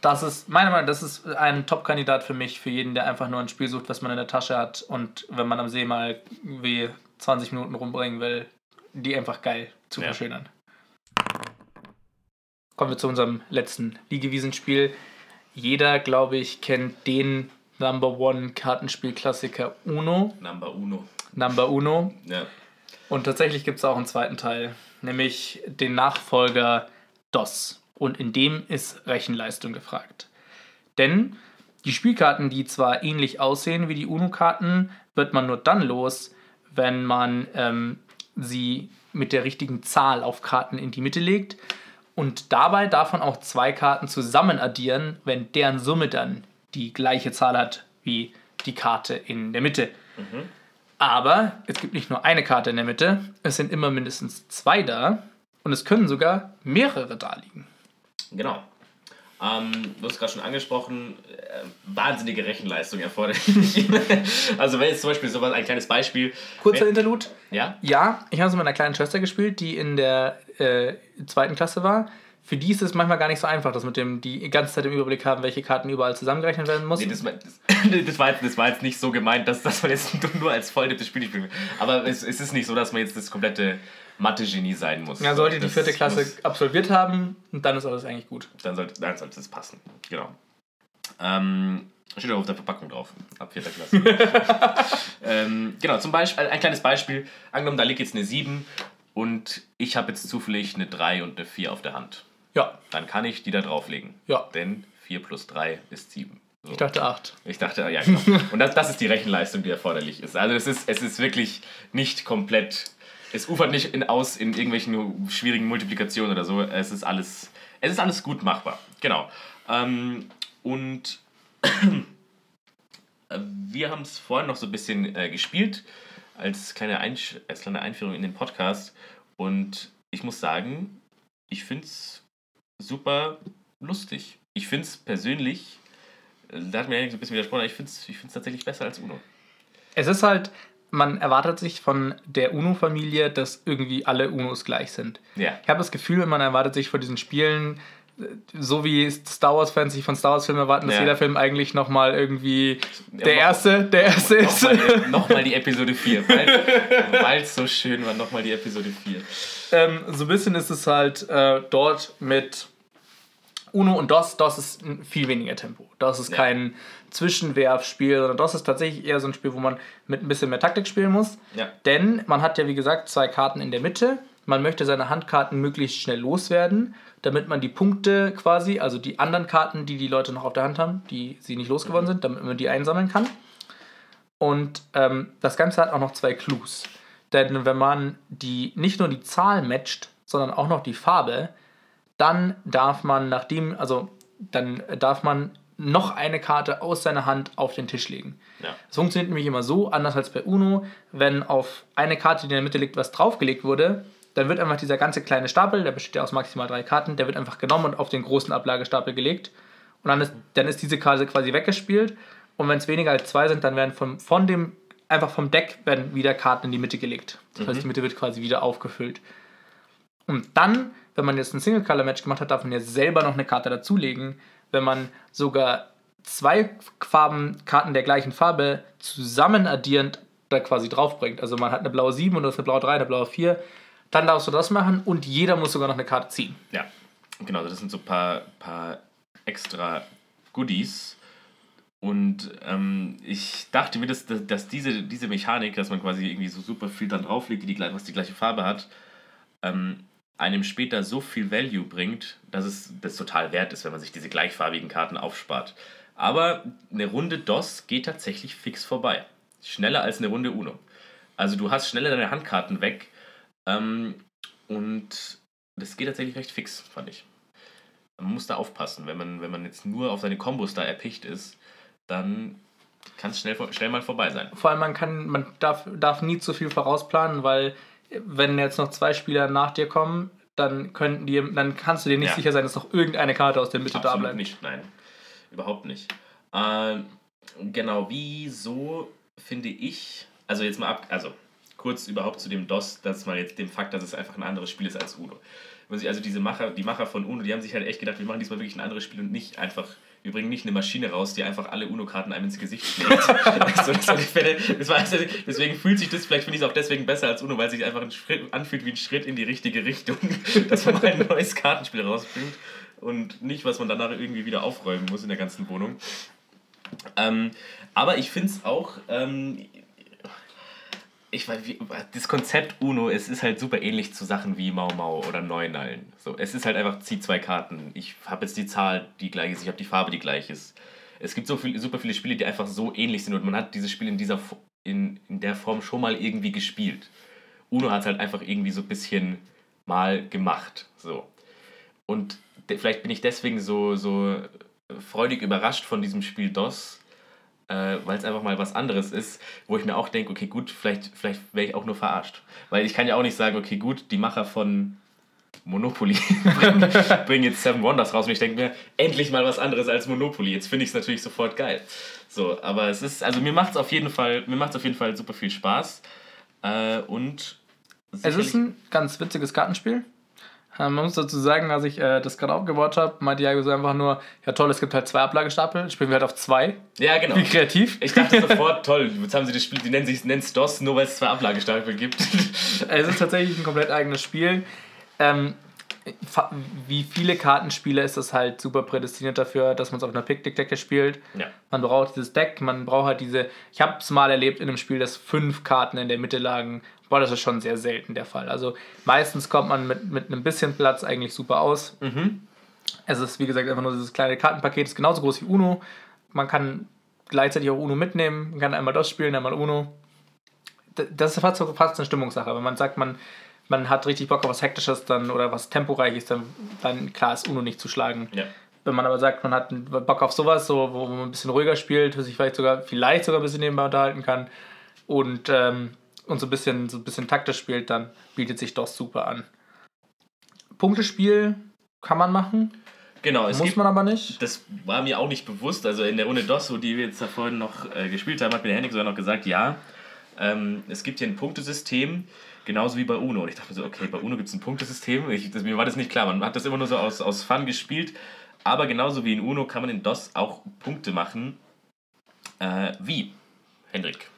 S1: Das ist, meiner Meinung nach, das ist ein Top-Kandidat für mich, für jeden, der einfach nur ein Spiel sucht, was man in der Tasche hat und wenn man am See mal wie 20 Minuten rumbringen will, die einfach geil zu
S2: Ja.
S1: verschönern. Kommen wir zu unserem letzten Liegewiesenspiel. Jeder, glaube ich, kennt den Number One Kartenspielklassiker Uno.
S2: Number Uno.
S1: Number Uno.
S2: Ja.
S1: Und tatsächlich gibt es auch einen zweiten Teil, nämlich den Nachfolger DOS. Und in dem ist Rechenleistung gefragt. Denn die Spielkarten, die zwar ähnlich aussehen wie die UNO-Karten, wird man nur dann los, wenn man ähm, sie mit der richtigen Zahl auf Karten in die Mitte legt. Und dabei man auch zwei Karten zusammen addieren, wenn deren Summe dann die gleiche Zahl hat wie die Karte in der Mitte. Aber es gibt nicht nur eine Karte in der Mitte, es sind immer mindestens zwei da und es können sogar mehrere da liegen.
S2: Genau. Ähm, du hast gerade schon angesprochen, äh, wahnsinnige Rechenleistung erforderlich. [LAUGHS] also wenn jetzt zum Beispiel sowas, ein kleines Beispiel.
S1: Kurzer
S2: wenn,
S1: Interlude.
S2: Ja?
S1: Ja, ich habe es mit meiner kleinen Schwester gespielt, die in der äh, zweiten Klasse war. Für die ist es manchmal gar nicht so einfach, dass mit dem die ganze Zeit im Überblick haben, welche Karten überall zusammengerechnet werden muss.
S2: Nee, das, war- [LAUGHS] das, das, war jetzt, das war jetzt nicht so gemeint, dass, dass man jetzt [LAUGHS] nur als Volltipp Spiel spielen will. Aber es, es ist nicht so, dass man jetzt das komplette Mathe-Genie sein muss.
S1: ja, sollte die vierte Klasse absolviert haben, und dann ist alles eigentlich gut.
S2: dann sollte, dann sollte es passen. Genau. Ähm, steht auch auf der Verpackung drauf. Ab vierter Klasse. [LAUGHS] ähm, genau, zum Beispiel, ein kleines Beispiel. Angenommen, da liegt jetzt eine 7 und ich habe jetzt zufällig eine 3 und eine 4 auf der Hand.
S1: Ja,
S2: Dann kann ich die da drauflegen.
S1: Ja.
S2: Denn 4 plus 3 ist 7. So.
S1: ich dachte acht.
S2: Ich dachte, ja, genau. Und das, das ist die Rechenleistung, die erforderlich ist. Also es ist, es ist wirklich nicht komplett, es ufert nicht in, aus in irgendwelchen schwierigen Multiplikationen oder so. Es ist alles, es ist alles gut machbar. Genau. Ähm, und [CLEARS THROAT] wir haben es vorhin noch so ein bisschen äh, gespielt, als kleine, als kleine Einführung in den Podcast. Und ich muss sagen, ich finde es super lustig. Ich finde es persönlich, äh, da hat mir eigentlich so ein bisschen widersprochen, aber ich finde es ich tatsächlich besser als Uno.
S1: Es ist halt, man erwartet sich von der UNO-Familie, dass irgendwie alle UNOs gleich sind.
S2: Ja.
S1: Ich habe das Gefühl, man erwartet sich von diesen Spielen, so wie Star Wars-Fans sich von Star Wars-Filmen erwarten, dass
S2: Ja.
S1: jeder Film eigentlich nochmal irgendwie der
S2: noch-
S1: erste, der erste ist.
S2: Nochmal noch die Episode 4, weil es so schön war, nochmal die Episode 4.
S1: ähm, so ein bisschen ist es halt äh, dort mit Uno und DOS. DOS ist viel weniger Tempo. DOS ist
S2: Ja.
S1: kein Zwischenwerfspiel, sondern DOS ist tatsächlich eher so ein Spiel, wo man mit ein bisschen mehr Taktik spielen muss.
S2: Ja.
S1: Denn man hat ja, wie gesagt, zwei Karten in der Mitte. Man möchte seine Handkarten möglichst schnell loswerden, damit man die Punkte quasi, also die anderen Karten, die die Leute noch auf der Hand haben, die sie nicht losgeworden sind, damit man die einsammeln kann. Und ähm, das Ganze hat auch noch zwei Clues. Denn wenn man die nicht nur die Zahl matcht, sondern auch noch die Farbe, dann darf man nachdem, also dann darf man noch eine Karte aus seiner Hand auf den Tisch legen.
S2: Ja.
S1: Das funktioniert nämlich immer so, anders als bei Uno, wenn auf eine Karte, die in der Mitte liegt, was draufgelegt wurde, dann wird einfach dieser ganze kleine Stapel, der besteht ja aus maximal drei Karten, der wird einfach genommen und auf den großen Ablagestapel gelegt. Und dann ist, dann ist diese Karte quasi weggespielt. Und wenn es weniger als zwei sind, dann werden vom, von dem, einfach vom Deck werden wieder Karten in die Mitte gelegt. Das heißt, die Mitte wird quasi wieder aufgefüllt. Und dann, wenn man jetzt ein Single-Color-Match gemacht hat, darf man ja selber noch eine Karte dazulegen. Wenn man sogar zwei Farben, Karten der gleichen Farbe zusammen addierend da quasi draufbringt. Also man hat eine blaue 7 und das eine blaue 3, eine blaue 4. Dann darfst du das machen und jeder muss sogar noch eine Karte ziehen.
S2: Ja, genau, das sind so ein paar, paar extra Goodies. Und ähm, ich dachte mir, dass, dass, diese, diese Mechanik, dass man quasi irgendwie so super viel dann drauflegt, die, die, was die gleiche Farbe hat, ähm, einem später so viel Value bringt, dass es das total wert ist, wenn man sich diese gleichfarbigen Karten aufspart. Aber eine Runde DOS geht tatsächlich fix vorbei. Schneller als eine Runde Uno. Also du hast schneller deine Handkarten weg ähm, und das geht tatsächlich recht fix, fand ich. Man muss da aufpassen, wenn man, wenn man jetzt nur auf seine Kombos da erpicht ist, dann kann es schnell, schnell mal vorbei sein.
S1: Vor allem, man, kann, man darf, darf nie zu viel vorausplanen, weil wenn jetzt noch zwei Spieler nach dir kommen, dann könnten die, dann kannst du dir nicht
S2: Ja.
S1: sicher sein, dass noch irgendeine Karte aus der Mitte da
S2: Absolut
S1: bleibt.
S2: nicht, nein. Überhaupt nicht. Ähm, genau, wieso finde ich, also jetzt mal ab, also kurz überhaupt zu dem DOS, dass man jetzt dem Fakt, dass es einfach ein anderes Spiel ist als Uno. Also diese Macher, die Macher von Uno, die haben sich halt echt gedacht, wir machen diesmal wirklich ein anderes Spiel und nicht einfach, wir bringen nicht eine Maschine raus, die einfach alle Uno-Karten einem ins Gesicht schlägt. [LAUGHS] so, das, war das war, also, deswegen fühlt sich das, vielleicht finde ich es auch deswegen besser als Uno, weil es sich einfach ein Schritt, anfühlt wie ein Schritt in die richtige Richtung, [LAUGHS] dass man mal ein neues Kartenspiel rausbringt und nicht, was man danach irgendwie wieder aufräumen muss in der ganzen Wohnung. Ähm, aber ich finde es auch, ähm, ich weiß, das Konzept Uno, es ist halt super ähnlich zu Sachen wie Mau Mau oder Neunallen. So, es ist halt einfach, zieh zwei Karten. Ich habe jetzt die Zahl, die gleich ist, ich habe die Farbe, die gleich ist. Es gibt so viel, super viele Spiele, die einfach so ähnlich sind und man hat dieses Spiel in, dieser, in, in der Form schon mal irgendwie gespielt. Uno hat es halt einfach irgendwie so ein bisschen mal gemacht. So. Und vielleicht bin ich deswegen so, so freudig überrascht von diesem Spiel DOS, äh, weil es einfach mal was anderes ist, wo ich mir auch denke, okay, gut, vielleicht, vielleicht wäre ich auch nur verarscht. Weil ich kann ja auch nicht sagen, okay, gut, die Macher von Monopoly [LAUGHS] bringen, bringen jetzt Seven Wonders raus und ich denke mir, endlich mal was anderes als Monopoly. Jetzt finde ich es natürlich sofort geil. So, aber es ist, also mir macht es auf jeden Fall, mir macht auf jeden Fall super viel Spaß. Äh, und
S1: Es ist ein ganz witziges Kartenspiel. Äh, Man muss dazu sagen, als ich äh, das gerade aufgebaut habe, meinte Jago so einfach nur, ja toll, es gibt halt zwei Ablagestapel, spielen wir halt auf zwei.
S2: ja, genau.
S1: Wie kreativ.
S2: Ich dachte sofort, toll, jetzt haben sie das Spiel, die nennen sich nennt's DOS, nur weil es zwei Ablagestapel gibt. [LAUGHS]
S1: Es ist tatsächlich ein komplett eigenes Spiel. Ähm, wie viele Kartenspiele ist das halt super prädestiniert dafür, dass man es auf einer Picknick-Decke spielt.
S2: ja.
S1: Man braucht dieses Deck, man braucht halt diese. Ich habe es mal erlebt in einem Spiel, dass fünf Karten in der Mitte lagen. Boah, das ist schon sehr selten der Fall. Also meistens kommt man mit, mit einem bisschen Platz eigentlich super aus. Es ist, wie gesagt, einfach nur dieses kleine Kartenpaket, ist genauso groß wie Uno. Man kann gleichzeitig auch Uno mitnehmen, man kann einmal das spielen, einmal Uno. Das ist fast, fast eine Stimmungssache. Wenn man sagt, man, man hat richtig Bock auf was Hektisches dann oder was Temporeiches, dann, dann klar ist Uno nicht zu schlagen.
S2: Ja.
S1: Wenn man aber sagt, man hat Bock auf sowas, so, wo man ein bisschen ruhiger spielt, sich vielleicht sogar, vielleicht sogar ein bisschen nebenbei unterhalten kann und, ähm, und so, ein bisschen, so ein bisschen taktisch spielt, dann bietet sich DOS super an. Punktespiel kann man machen,
S2: Genau, es
S1: muss
S2: gibt,
S1: man aber nicht.
S2: das war mir auch nicht bewusst. Also in der Runde DOS, wo die wir jetzt da vorhin noch äh, gespielt haben, hat mir der Henning sogar noch gesagt, ja, ähm, es gibt hier ein Punktesystem, genauso wie bei UNO. Und ich dachte mir so, okay, bei UNO gibt es ein Punktesystem. Ich, das, mir war das nicht klar. Man hat das immer nur so aus, aus Fun gespielt. Aber genauso wie in UNO kann man in DOS auch Punkte machen. Äh, wie? Hendrik.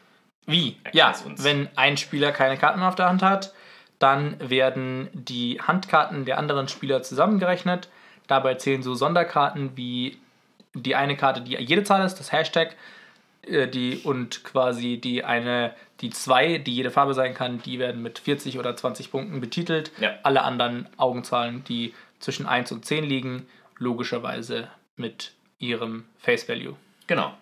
S1: Wie? Ja,
S2: uns.
S1: wenn ein Spieler keine Karten mehr auf der Hand hat, dann werden die Handkarten der anderen Spieler zusammengerechnet. Dabei zählen so Sonderkarten wie die eine Karte, die jede Zahl ist, das Hashtag, äh, die und quasi die eine, die zwei, die jede Farbe sein kann, die werden mit 40 oder 20 Punkten betitelt.
S2: Ja.
S1: Alle anderen Augenzahlen, die zwischen 1 und 10 liegen, logischerweise mit ihrem Face Value.
S2: Genau.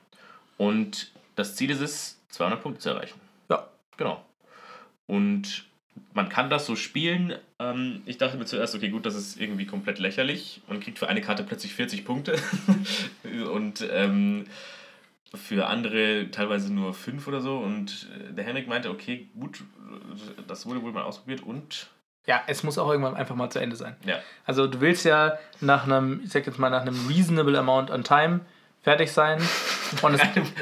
S2: Und das Ziel ist es, 200 Punkte zu erreichen.
S1: Ja.
S2: Genau. Und man kann das so spielen. Ähm, ich dachte mir zuerst, okay, gut, das ist irgendwie komplett lächerlich. Man kriegt für eine Karte plötzlich 40 Punkte. [LAUGHS] und ähm, für andere teilweise nur 5 oder so. Und äh, der Henrik meinte, okay, gut, das wurde wohl mal ausprobiert und.
S1: Ja, es muss auch irgendwann einfach mal zu Ende sein.
S2: Ja.
S1: Also du willst ja nach einem, ich sag jetzt mal, nach einem reasonable amount on time fertig sein.
S2: Und es,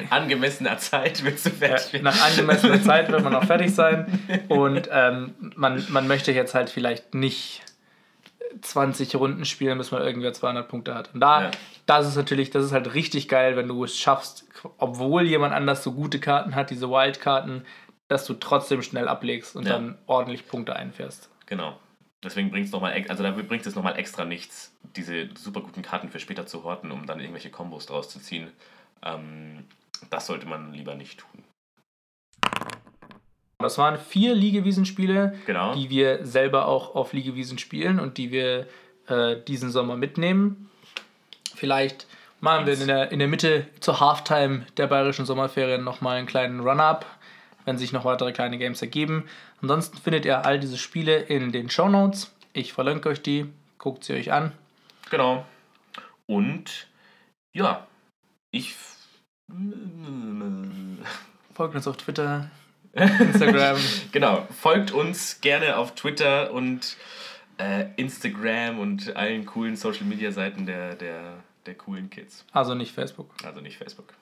S2: angemessener Zeit willst du fertig
S1: werden. nach angemessener [LAUGHS] Zeit wird man auch fertig sein. Und ähm, man, man möchte jetzt halt vielleicht nicht 20 Runden spielen, bis man irgendwer 200 Punkte hat. Und da, ja. das ist natürlich, das ist halt richtig geil, wenn du es schaffst, obwohl jemand anders so gute Karten hat, diese Wildkarten, dass du trotzdem schnell ablegst und ja. dann ordentlich Punkte einfährst.
S2: Genau. Deswegen bringt es nochmal, also da bringt es nochmal extra nichts, diese super guten Karten für später zu horten, um dann irgendwelche Kombos draus zu ziehen. Ähm, das sollte man lieber nicht tun.
S1: Das waren vier Liegewiesenspiele,
S2: genau.
S1: die wir selber auch auf Liegewiesen spielen und die wir äh, diesen Sommer mitnehmen. Vielleicht machen wir in der, in der Mitte zur Halftime der bayerischen Sommerferien nochmal einen kleinen Run-Up, wenn sich noch weitere kleine Games ergeben. Ansonsten findet ihr all diese Spiele in den Show Notes. Ich verlinke euch die, guckt sie euch an.
S2: Genau. Und ja, ich.
S1: Folgt uns auf Twitter, [LAUGHS] Instagram.
S2: genau, folgt uns gerne auf Twitter und äh, Instagram und allen coolen Social Media Seiten der, der, der coolen Kids.
S1: Also nicht Facebook.
S2: Also nicht Facebook.